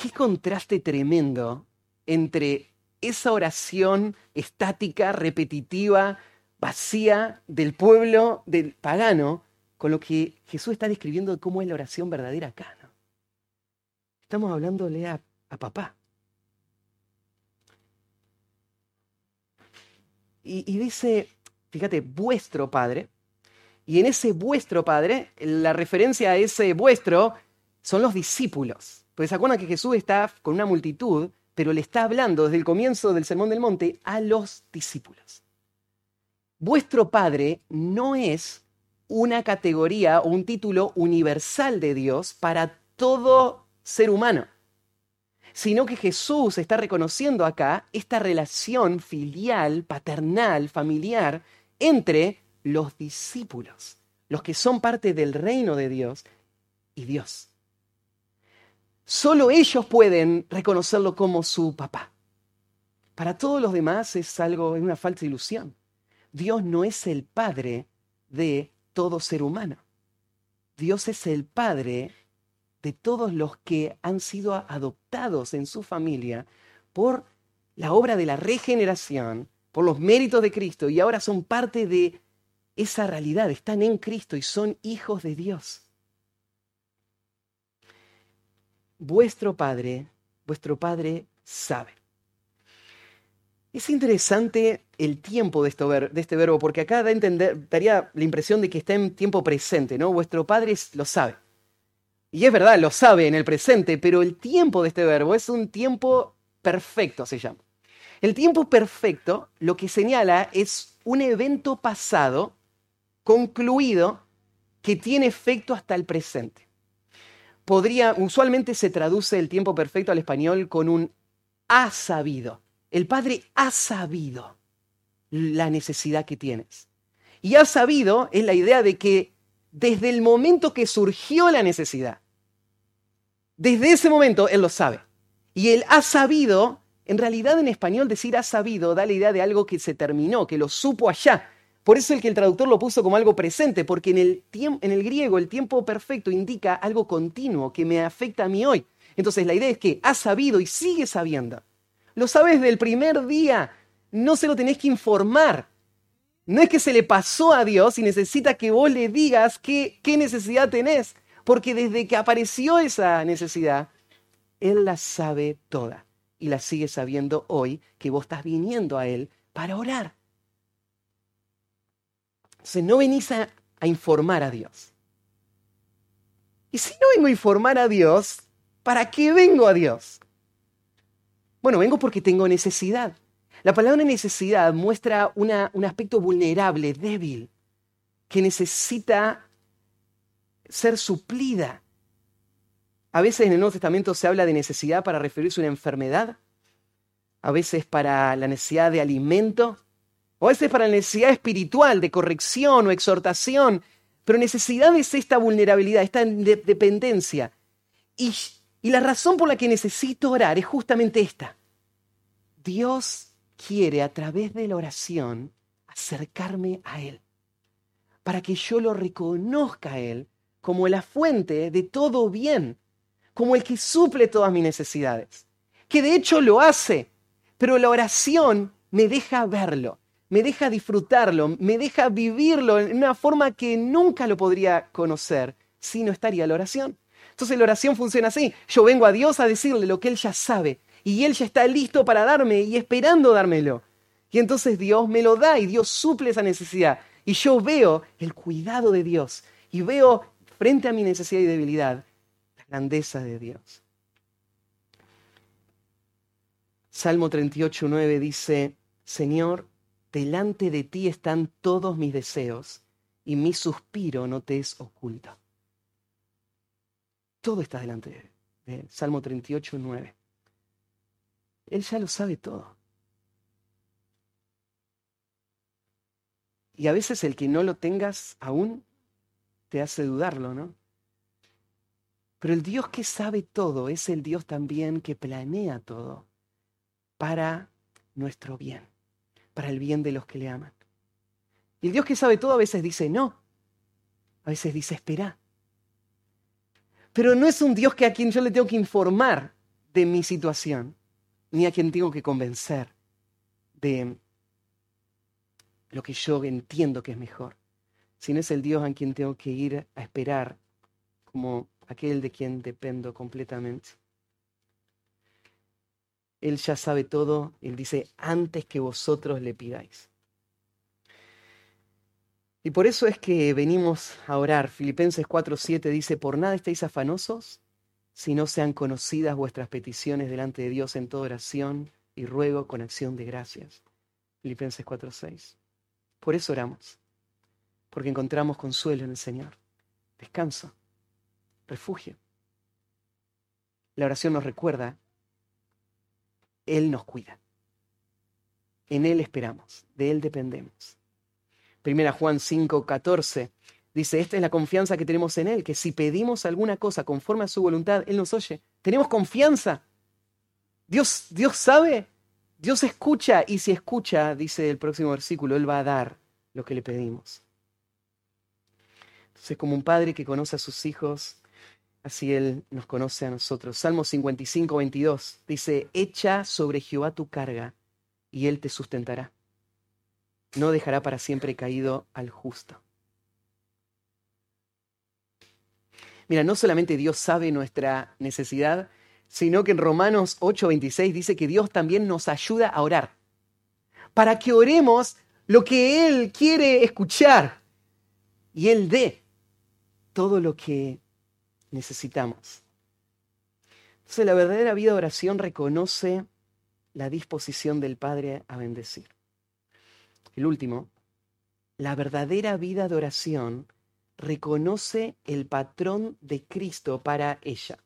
Qué contraste tremendo entre esa oración estática, repetitiva, vacía del pueblo del pagano, con lo que Jesús está describiendo de cómo es la oración verdadera acá. Estamos hablándole a, papá. Y, y dice, fíjate, vuestro Padre. Y en ese vuestro Padre, la referencia a ese vuestro son los discípulos. Porque se acuerdan que Jesús está con una multitud, pero le está hablando desde el comienzo del Sermón del Monte a los discípulos. Vuestro Padre no es una categoría o un título universal de Dios para todo ser humano, sino que Jesús está reconociendo acá esta relación filial, paternal, familiar entre los discípulos, los que son parte del reino de Dios y Dios. Solo ellos pueden reconocerlo como su papá. Para todos los demás es algo, es una falsa ilusión. Dios no es el padre de todo ser humano. Dios es el padre de todos los que han sido adoptados en su familia por la obra de la regeneración, por los méritos de Cristo y ahora son parte de esa realidad, están en Cristo y son hijos de Dios. Vuestro Padre, vuestro Padre sabe. Es interesante el tiempo de, este verbo, porque acá da entender, daría la impresión de que está en tiempo presente, ¿no? Vuestro Padre lo sabe. Y es verdad, lo sabe en el presente, pero el tiempo de este verbo es un tiempo perfecto, se llama. El tiempo perfecto lo que señala es un evento pasado, concluido, que tiene efecto hasta el presente podría, usualmente se traduce el tiempo perfecto al español con un ha sabido. El Padre ha sabido la necesidad que tienes. Y ha sabido es la idea de que desde el momento que surgió la necesidad, desde ese momento Él lo sabe. Y Él ha sabido, en realidad en español decir ha sabido da la idea de algo que se terminó, que lo supo allá, por eso el que el traductor lo puso como algo presente, porque en el, en el griego el tiempo perfecto indica algo continuo que me afecta a mí hoy. Entonces la idea es que has sabido y sigues sabiendo. Lo sabes del primer día, no se lo tenés que informar. No es que se le pasó a Dios y necesita que vos le digas qué, qué necesidad tenés, porque desde que apareció esa necesidad, Él la sabe toda y la sigue sabiendo hoy que vos estás viniendo a Él para orar. Entonces no venís a, informar a Dios. Y si no vengo a informar a Dios, ¿para qué vengo a Dios? Bueno, vengo porque tengo necesidad. La palabra necesidad muestra un aspecto vulnerable, débil, que necesita ser suplida. A veces en el Nuevo Testamento se habla de necesidad para referirse a una enfermedad, a veces para la necesidad de alimento, o a veces para necesidad espiritual, de corrección o exhortación. Pero necesidad es esta vulnerabilidad, esta dependencia. Y, y la razón por la que necesito orar es justamente esta. Dios quiere a través de la oración acercarme a Él, para que yo lo reconozca a Él como la fuente de todo bien, como el que suple todas mis necesidades, que de hecho lo hace, pero la oración me deja verlo, me deja disfrutarlo, me deja vivirlo en una forma que nunca lo podría conocer si no estaría la oración. Entonces la oración funciona así. Yo vengo a Dios a decirle lo que Él ya sabe y Él ya está listo para darme y esperando dármelo. Y entonces Dios me lo da y Dios suple esa necesidad. Y yo veo el cuidado de Dios y veo frente a mi necesidad y debilidad la grandeza de Dios. Salmo 38.9 dice, Señor, delante de ti están todos mis deseos y mi suspiro no te es oculto. Todo está delante de él. Salmo 38, 9. Él ya lo sabe todo. Y a veces el que no lo tengas aún te hace dudarlo, ¿no? Pero el Dios que sabe todo es el Dios también que planea todo para nuestro bien para el bien de los que le aman. Y el Dios que sabe todo a veces dice no, a veces dice espera. Pero no es un Dios que a quien yo le tengo que informar de mi situación, ni a quien tengo que convencer de lo que yo entiendo que es mejor, sino es el Dios a quien tengo que ir a esperar como aquel de quien dependo completamente. Él ya sabe todo. Él dice, antes que vosotros le pidáis. Y por eso es que venimos a orar. Filipenses 4:7 dice, por nada estéis afanosos, si no sean conocidas vuestras peticiones delante de Dios en toda oración y ruego con acción de gracias. Filipenses 4:6. Por eso oramos, porque encontramos consuelo en el Señor, descanso, refugio. La oración nos recuerda, Él nos cuida. En Él esperamos, de Él dependemos. Primera Juan 5, 14 dice, esta es la confianza que tenemos en Él, que si pedimos alguna cosa conforme a su voluntad, Él nos oye. Tenemos confianza. Dios, Dios sabe, Dios escucha y si escucha, dice el próximo versículo, Él va a dar lo que le pedimos. Entonces, como un padre que conoce a sus hijos, así Él nos conoce a nosotros. Salmo 55, 22 dice, echa sobre Jehová tu carga y Él te sustentará. No dejará para siempre caído al justo. Mira, no solamente Dios sabe nuestra necesidad, sino que en Romanos 8:26 dice que Dios también nos ayuda a orar, para que oremos lo que Él quiere escuchar y Él dé todo lo que necesitamos. Entonces la verdadera vida de oración reconoce la disposición del Padre a bendecir. El último, la verdadera vida de oración reconoce el patrón de Cristo para ella.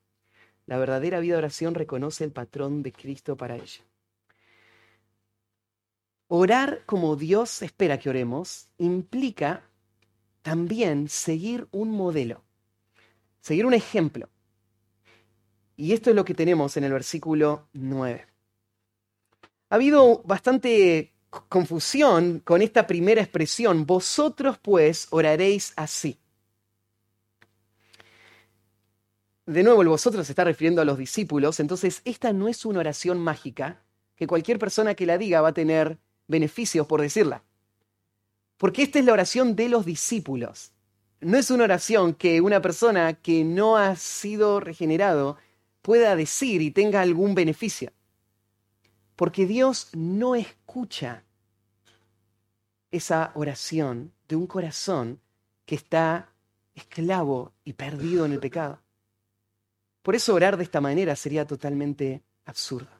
La verdadera vida de oración reconoce el patrón de Cristo para ella. Orar como Dios espera que oremos implica también seguir un modelo, seguir un ejemplo. Y esto es lo que tenemos en el versículo 9. Ha habido bastante confusión con esta primera expresión, vosotros pues oraréis así. De nuevo, el vosotros se está refiriendo a los discípulos, entonces esta no es una oración mágica que cualquier persona que la diga va a tener beneficios por decirla. Porque esta es la oración de los discípulos. No es una oración que una persona que no ha sido regenerado pueda decir y tenga algún beneficio. Porque Dios no escucha esa oración de un corazón que está esclavo y perdido en el pecado. Por eso orar de esta manera sería totalmente absurdo.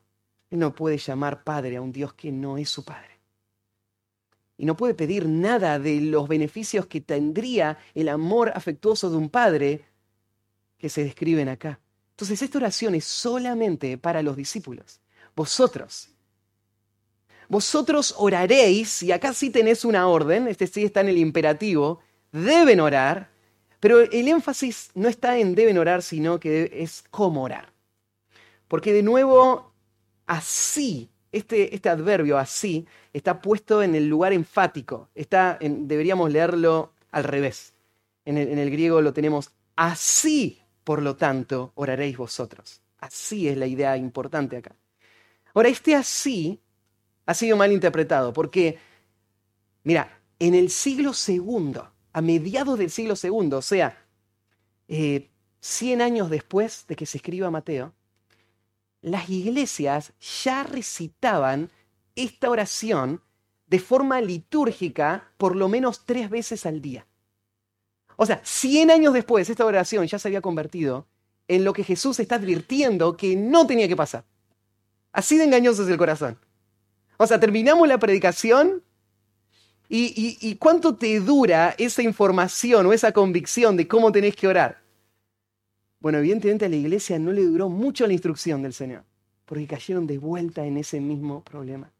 Él no puede llamar Padre a un Dios que no es su Padre. Y no puede pedir nada de los beneficios que tendría el amor afectuoso de un Padre que se describen acá. Entonces esta oración es solamente para los discípulos. Vosotros, vosotros oraréis, y acá sí tenés una orden, este sí está en el imperativo, deben orar, pero el énfasis no está en deben orar, sino que es cómo orar. Porque de nuevo, así, este, este adverbio así, está puesto en el lugar enfático. Está deberíamos leerlo al revés. En el, en griego lo tenemos así, por lo tanto, oraréis vosotros. Así es la idea importante acá. Ahora, este así ha sido mal interpretado, porque, mira, en el siglo segundo, a mediados del siglo segundo, o sea, 100 eh, años después de que se escriba Mateo, las iglesias ya recitaban esta oración de forma litúrgica por lo menos tres veces al día. O sea, 100 años después, esta oración ya se había convertido en lo que Jesús está advirtiendo que no tenía que pasar. Así de engañoso es el corazón. O sea, terminamos la predicación y, cuánto te dura esa información o esa convicción de cómo tenés que orar. Bueno, evidentemente a la iglesia no le duró mucho la instrucción del Señor, porque cayeron de vuelta en ese mismo problema.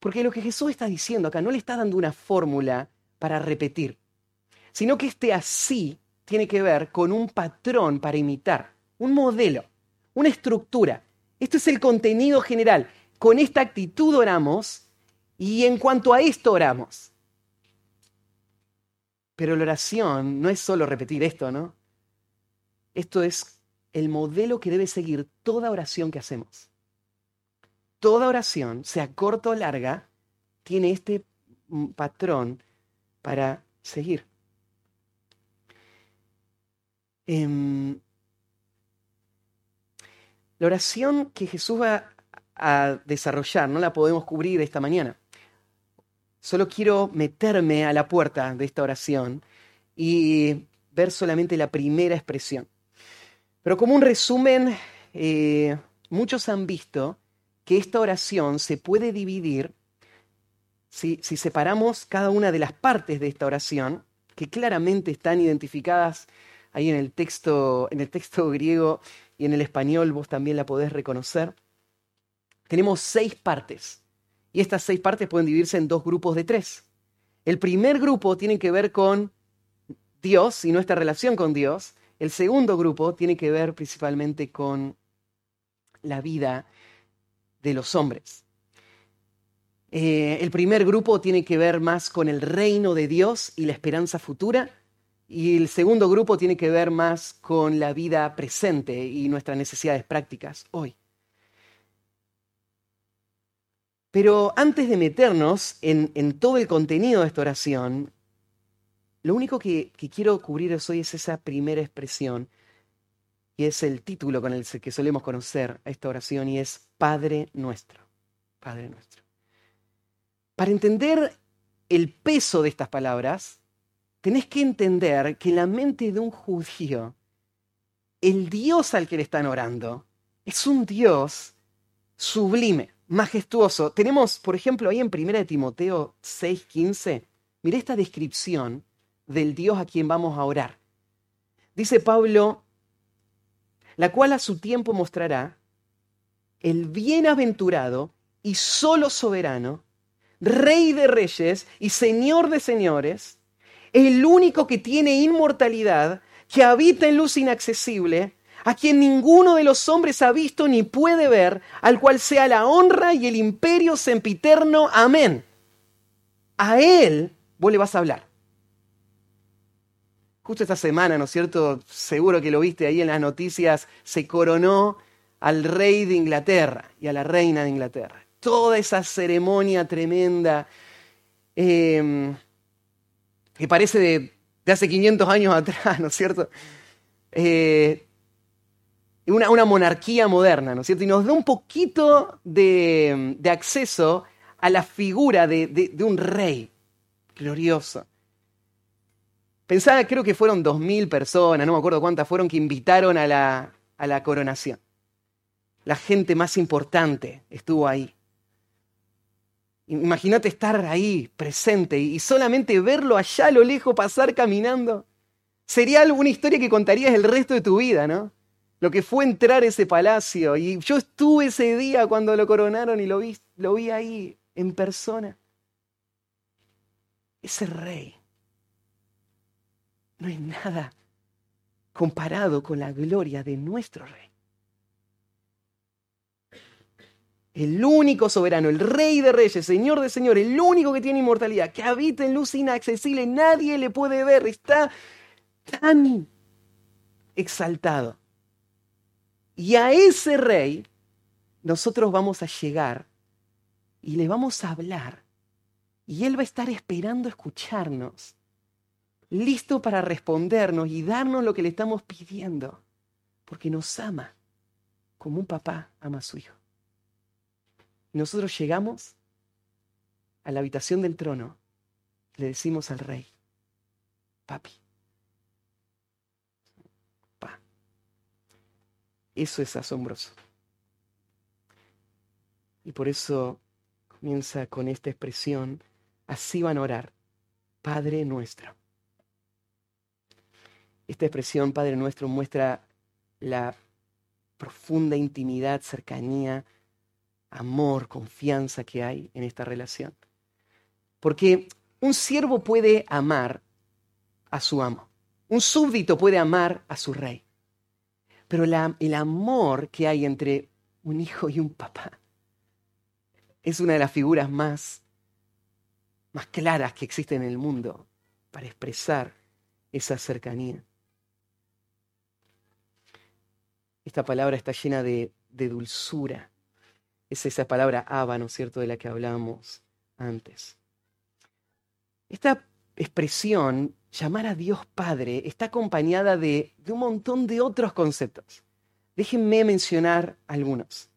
Porque lo que Jesús está diciendo acá no le está dando una fórmula para repetir, sino que este así tiene que ver con un patrón para imitar, un modelo, una estructura. Esto es el contenido general con esta actitud oramos y en cuanto a esto oramos. Pero la oración no es solo repetir esto, ¿no? Esto es el modelo que debe seguir toda oración que hacemos. Toda oración, sea corta o larga, tiene este patrón para seguir. Em, la oración que Jesús va a desarrollar, no la podemos cubrir esta mañana. solo quiero meterme a la puerta de esta oración y ver solamente la primera expresión. Pero como un resumen, eh, muchos han visto que esta oración se puede dividir si, si separamos cada una de las partes de esta oración, que claramente están identificadas ahí en el texto, en el texto griego y en el español, vos también la podés reconocer. Tenemos seis partes y estas seis partes pueden dividirse en dos grupos de tres. El primer grupo tiene que ver con Dios y nuestra relación con Dios. El segundo grupo tiene que ver principalmente con la vida de los hombres. Eh, el primer grupo tiene que ver más con el reino de Dios y la esperanza futura. Y el segundo grupo tiene que ver más con la vida presente y nuestras necesidades prácticas hoy. Pero antes de meternos en, todo el contenido de esta oración, lo único que, quiero cubrir hoy es esa primera expresión, y es el título con el que solemos conocer a esta oración, y es Padre nuestro. Padre nuestro. Para entender el peso de estas palabras, tenés que entender que la mente de un judío, el Dios al que le están orando es un Dios sublime majestuoso. Tenemos, por ejemplo, ahí en 1 Timoteo 6:15, mire esta descripción del Dios a quien vamos a orar. Dice Pablo, la cual a su tiempo mostrará el bienaventurado y solo soberano, rey de reyes y señor de señores, el único que tiene inmortalidad, que habita en luz inaccesible, a quien ninguno de los hombres ha visto ni puede ver, al cual sea la honra y el imperio sempiterno. Amén. A Él vos le vas a hablar. Justo esta semana, ¿no es cierto? Seguro que lo viste ahí en las noticias, se coronó al rey de Inglaterra y a la reina de Inglaterra. Toda esa ceremonia tremenda em, que parece de, hace 500 años atrás, ¿no es cierto? Eh, una, monarquía moderna, ¿no es cierto? Y nos da un poquito de, acceso a la figura de, un rey glorioso. Pensaba, creo que fueron dos mil personas, no me acuerdo cuántas fueron, que invitaron a la, a la coronación. La gente más importante estuvo ahí. Imagínate estar ahí, presente, y solamente verlo allá a lo lejos pasar caminando. Sería alguna historia que contarías el resto de tu vida, ¿no? lo que fue entrar a ese palacio. Y yo estuve ese día cuando lo coronaron y lo vi, lo vi ahí en persona. Ese rey no es nada comparado con la gloria de nuestro rey. El único soberano, el rey de reyes, señor de señores, el único que tiene inmortalidad, que habita en luz inaccesible, nadie le puede ver, está tan exaltado y a ese rey nosotros vamos a llegar y le vamos a hablar y él va a estar esperando escucharnos, listo para respondernos y darnos lo que le estamos pidiendo, porque nos ama como un papá ama a su hijo. Nosotros llegamos a la habitación del trono, le decimos al rey, papi, Eso es asombroso. Y por eso comienza con esta expresión, así van a orar, Padre nuestro. Esta expresión, Padre nuestro, muestra la profunda intimidad, cercanía, amor, confianza que hay en esta relación. Porque un siervo puede amar a su amo, un súbdito puede amar a su rey, pero el amor que hay entre un hijo y un papá es una de las figuras más, más claras que existen en el mundo para expresar esa cercanía. Esta palabra está llena de, de dulzura. Es esa palabra aba, ¿no es cierto?, de la que hablábamos antes. Esta expresión llamar a Dios Padre está acompañada de, un montón de otros conceptos. Déjenme mencionar algunos.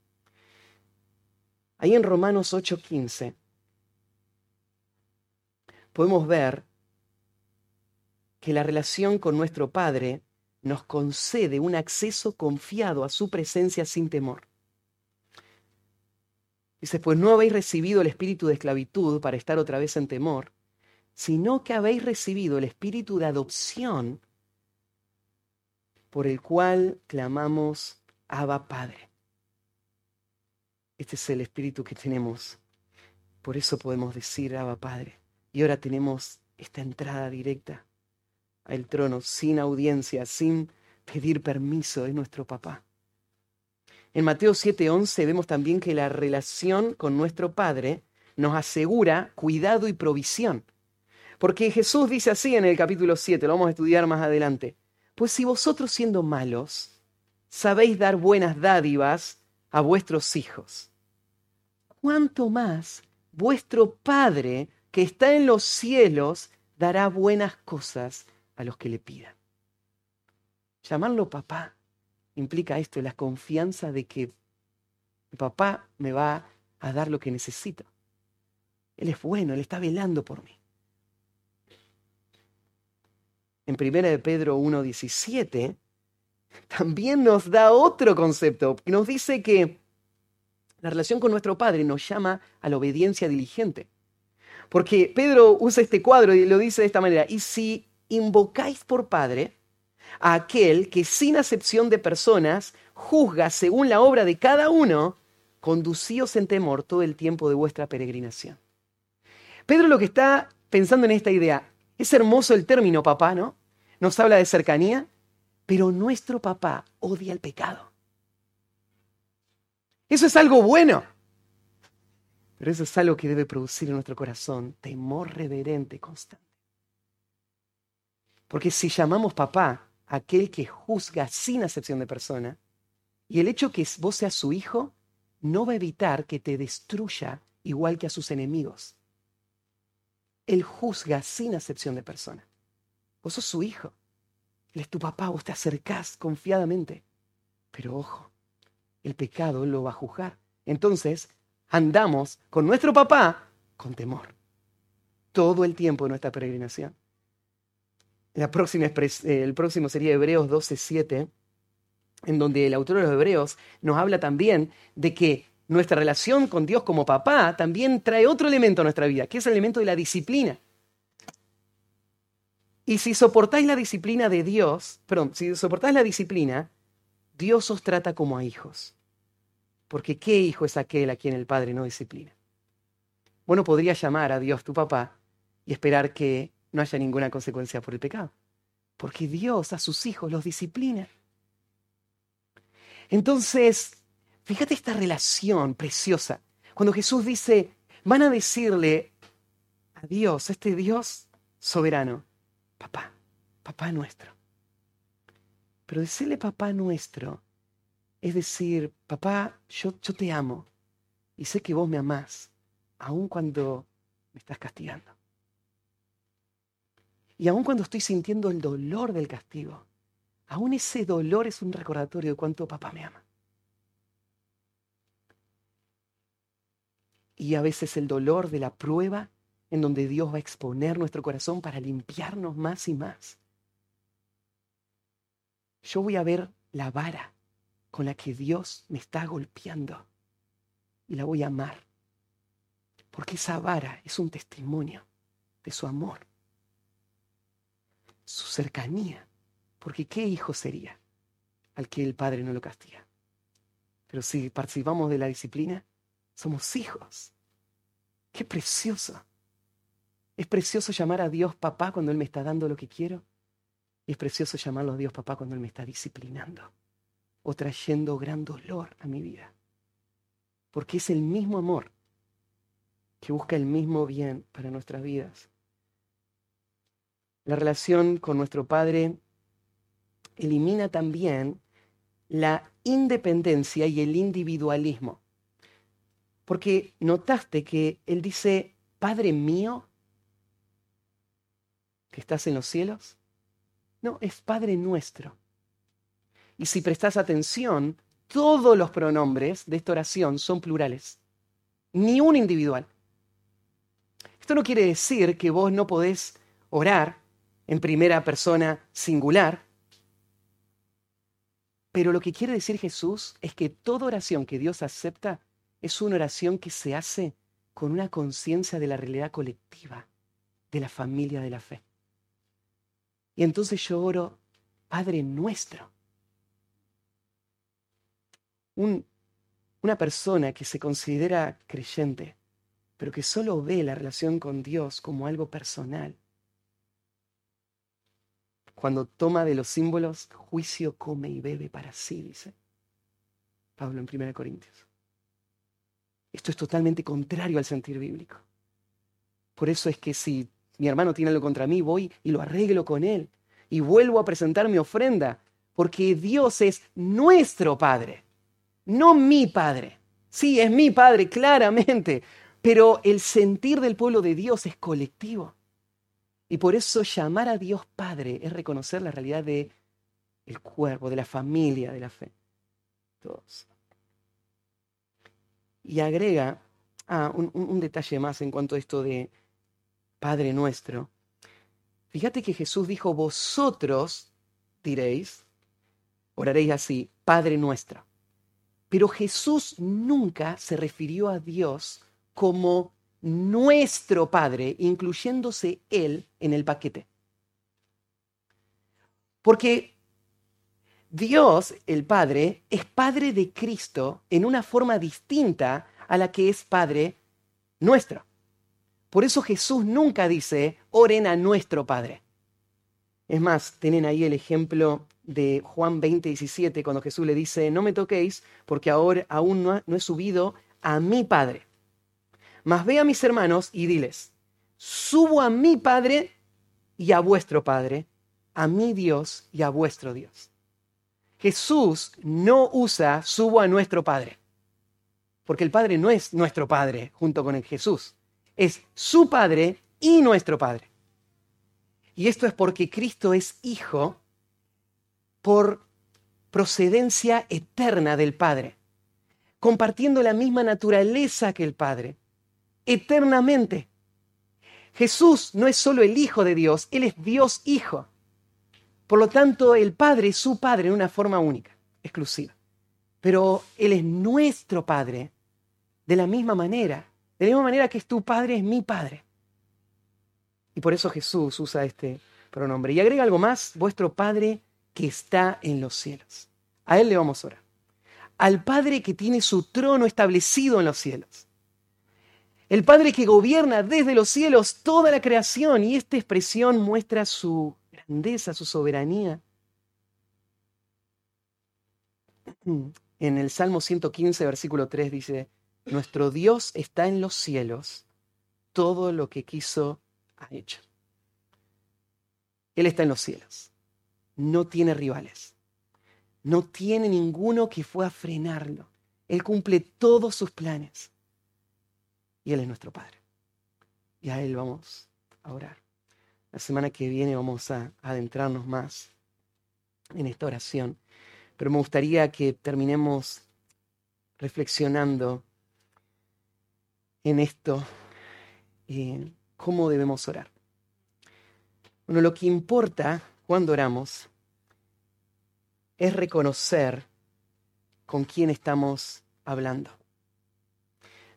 Ahí en Romanos 8:15 podemos ver que la relación con nuestro Padre nos concede un acceso confiado a su presencia sin temor. Dice, pues no habéis recibido el espíritu de esclavitud para estar otra vez en temor, sino que habéis recibido el espíritu de adopción por el cual clamamos Abba Padre. Este es el espíritu que tenemos. Por eso podemos decir Abba Padre. Y ahora tenemos esta entrada directa al trono sin audiencia, sin pedir permiso de nuestro papá. En Mateo 7:11 vemos también que la relación con nuestro Padre nos asegura cuidado y provisión. Porque Jesús dice así en el capítulo 7, lo vamos a estudiar más adelante. Pues si vosotros siendo malos sabéis dar buenas dádivas a vuestros hijos, ¿cuánto más vuestro Padre que está en los cielos dará buenas cosas a los que le pidan? Llamarlo papá implica esto, la confianza de que papá me va a dar lo que necesito. Él es bueno, Él está velando por mí en 1 de Pedro 1.17, también nos da otro concepto, que nos dice que la relación con nuestro Padre nos llama a la obediencia diligente. Porque Pedro usa este cuadro y lo dice de esta manera, y si invocáis por Padre a aquel que sin acepción de personas juzga según la obra de cada uno, conducíos en temor todo el tiempo de vuestra peregrinación. Pedro lo que está pensando en esta idea, es hermoso el término papá, ¿no? Nos habla de cercanía, pero nuestro papá odia el pecado. Eso es algo bueno. Pero eso es algo que debe producir en nuestro corazón temor reverente constante. Porque si llamamos papá aquel que juzga sin acepción de persona, y el hecho que vos seas su hijo no va a evitar que te destruya igual que a sus enemigos. Él juzga sin acepción de persona. Vos sos su hijo. Él es tu papá, vos te acercás confiadamente. Pero ojo, el pecado lo va a juzgar. Entonces, andamos con nuestro papá con temor. Todo el tiempo de nuestra peregrinación. Próxima, el próximo sería Hebreos 12:7, en donde el autor de los Hebreos nos habla también de que nuestra relación con Dios como papá también trae otro elemento a nuestra vida, que es el elemento de la disciplina. Y si soportáis la disciplina de Dios, perdón, si soportáis la disciplina, Dios os trata como a hijos. Porque ¿qué hijo es aquel a quien el Padre no disciplina? Bueno, podría llamar a Dios tu papá y esperar que no haya ninguna consecuencia por el pecado. Porque Dios a sus hijos los disciplina. Entonces, Fíjate esta relación preciosa. Cuando Jesús dice, van a decirle a Dios, este Dios soberano, papá, papá nuestro. Pero decirle papá nuestro es decir, papá, yo, yo te amo y sé que vos me amás, aun cuando me estás castigando. Y aun cuando estoy sintiendo el dolor del castigo, aún ese dolor es un recordatorio de cuánto papá me ama. y a veces el dolor de la prueba en donde Dios va a exponer nuestro corazón para limpiarnos más y más. Yo voy a ver la vara con la que Dios me está golpeando y la voy a amar. Porque esa vara es un testimonio de su amor, su cercanía. Porque ¿qué hijo sería al que el Padre no lo castiga? Pero si participamos de la disciplina, somos hijos. Qué precioso. Es precioso llamar a Dios papá cuando Él me está dando lo que quiero. Y es precioso llamarlo a Dios papá cuando Él me está disciplinando o trayendo gran dolor a mi vida. Porque es el mismo amor que busca el mismo bien para nuestras vidas. La relación con nuestro Padre elimina también la independencia y el individualismo. Porque notaste que Él dice, Padre mío, que estás en los cielos. No, es Padre nuestro. Y si prestas atención, todos los pronombres de esta oración son plurales, ni un individual. Esto no quiere decir que vos no podés orar en primera persona singular, pero lo que quiere decir Jesús es que toda oración que Dios acepta es una oración que se hace con una conciencia de la realidad colectiva, de la familia de la fe. Y entonces yo oro, Padre nuestro. una persona que se considera creyente, pero que solo ve la relación con Dios como algo personal, cuando toma de los símbolos, juicio come y bebe para sí, dice Pablo en 1 Corintios. Esto es totalmente contrario al sentir bíblico. Por eso es que si mi hermano tiene algo contra mí, voy y lo arreglo con él. Y vuelvo a presentar mi ofrenda, porque Dios es nuestro Padre, no mi Padre. Sí, es mi Padre, claramente, pero el sentir del pueblo de Dios es colectivo. Y por eso llamar a Dios Padre es reconocer la realidad de el cuerpo, de la familia, de la fe. Todos. Y agrega ah, un, un detalle más en cuanto a esto de Padre nuestro. Fíjate que Jesús dijo, vosotros diréis, oraréis así, Padre nuestro. Pero Jesús nunca se refirió a Dios como nuestro Padre, incluyéndose Él en el paquete. Porque Dios, el Padre, es Padre de Cristo en una forma distinta a la que es Padre nuestro. Por eso Jesús nunca dice, oren a nuestro Padre. Es más, tienen ahí el ejemplo de Juan 20, 17, cuando Jesús le dice, no me toquéis porque ahora aún no, no he subido a mi Padre. Mas ve a mis hermanos y diles, subo a mi Padre y a vuestro Padre, a mi Dios y a vuestro Dios. Jesús no usa subo a nuestro Padre, porque el Padre no es nuestro Padre junto con el Jesús, es su Padre y nuestro Padre. Y esto es porque Cristo es hijo por procedencia eterna del Padre, compartiendo la misma naturaleza que el Padre eternamente. Jesús no es solo el Hijo de Dios, Él es Dios Hijo. Por lo tanto, el Padre es su Padre en una forma única, exclusiva. Pero Él es nuestro Padre de la misma manera. De la misma manera que es tu Padre, es mi Padre. Y por eso Jesús usa este pronombre. Y agrega algo más, vuestro Padre que está en los cielos. A Él le vamos a orar. Al Padre que tiene su trono establecido en los cielos. El Padre que gobierna desde los cielos toda la creación y esta expresión muestra su grandeza, su soberanía. En el Salmo 115, versículo 3 dice, Nuestro Dios está en los cielos, todo lo que quiso ha hecho. Él está en los cielos, no tiene rivales, no tiene ninguno que fue a frenarlo. Él cumple todos sus planes y Él es nuestro Padre. Y a Él vamos a orar. La semana que viene vamos a adentrarnos más en esta oración, pero me gustaría que terminemos reflexionando en esto, y cómo debemos orar. Bueno, lo que importa cuando oramos es reconocer con quién estamos hablando.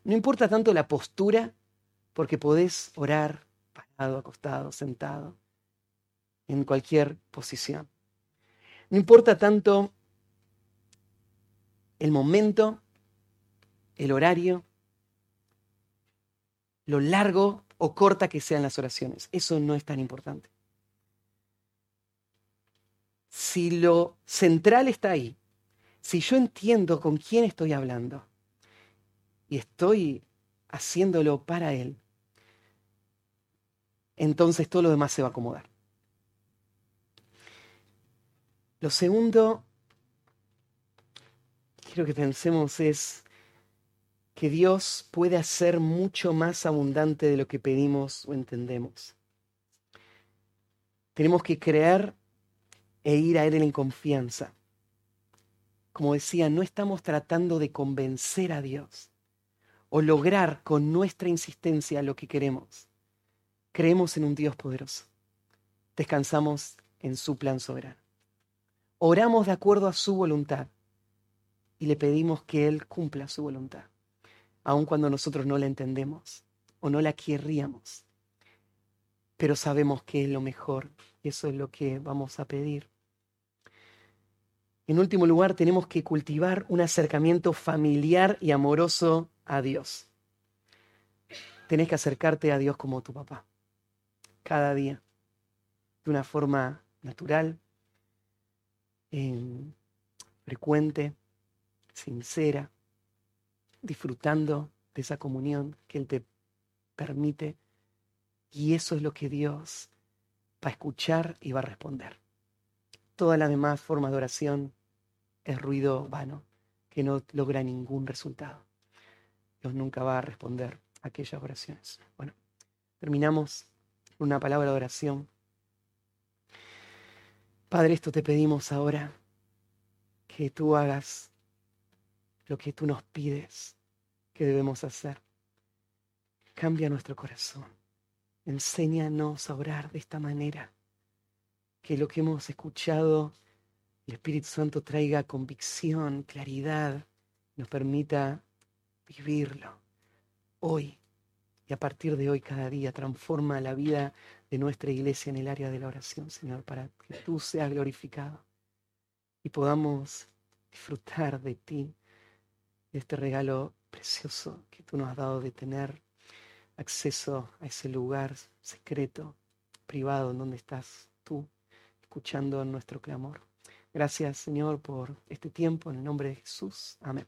No importa tanto la postura, porque podés orar parado, acostado, sentado, en cualquier posición. No importa tanto el momento, el horario, lo largo o corta que sean las oraciones. Eso no es tan importante. Si lo central está ahí, si yo entiendo con quién estoy hablando, y estoy haciéndolo para Él, entonces todo lo demás se va a acomodar. Lo segundo, quiero que pensemos es que Dios puede hacer mucho más abundante de lo que pedimos o entendemos. Tenemos que creer e ir a Él en confianza. Como decía, no estamos tratando de convencer a Dios o lograr con nuestra insistencia lo que queremos. Creemos en un Dios poderoso. Descansamos en su plan soberano. Oramos de acuerdo a su voluntad y le pedimos que Él cumpla su voluntad, aun cuando nosotros no la entendemos o no la querríamos. Pero sabemos que es lo mejor y eso es lo que vamos a pedir. En último lugar, tenemos que cultivar un acercamiento familiar y amoroso a Dios. Tenés que acercarte a Dios como tu papá, cada día, de una forma natural, frecuente, sincera, disfrutando de esa comunión que Él te permite. Y eso es lo que Dios va a escuchar y va a responder. Todas las demás formas de oración es ruido vano, que no logra ningún resultado. Dios nunca va a responder aquellas oraciones. Bueno, terminamos una palabra de oración. Padre, esto te pedimos ahora, que tú hagas lo que tú nos pides que debemos hacer. Cambia nuestro corazón. Enséñanos a orar de esta manera. Que lo que hemos escuchado, el Espíritu Santo traiga convicción, claridad, nos permita vivirlo hoy y a partir de hoy cada día transforma la vida de nuestra iglesia en el área de la oración, Señor, para que tú seas glorificado y podamos disfrutar de ti, de este regalo precioso que tú nos has dado de tener acceso a ese lugar secreto, privado, en donde estás tú, escuchando nuestro clamor. Gracias, Señor, por este tiempo. En el nombre de Jesús. Amén.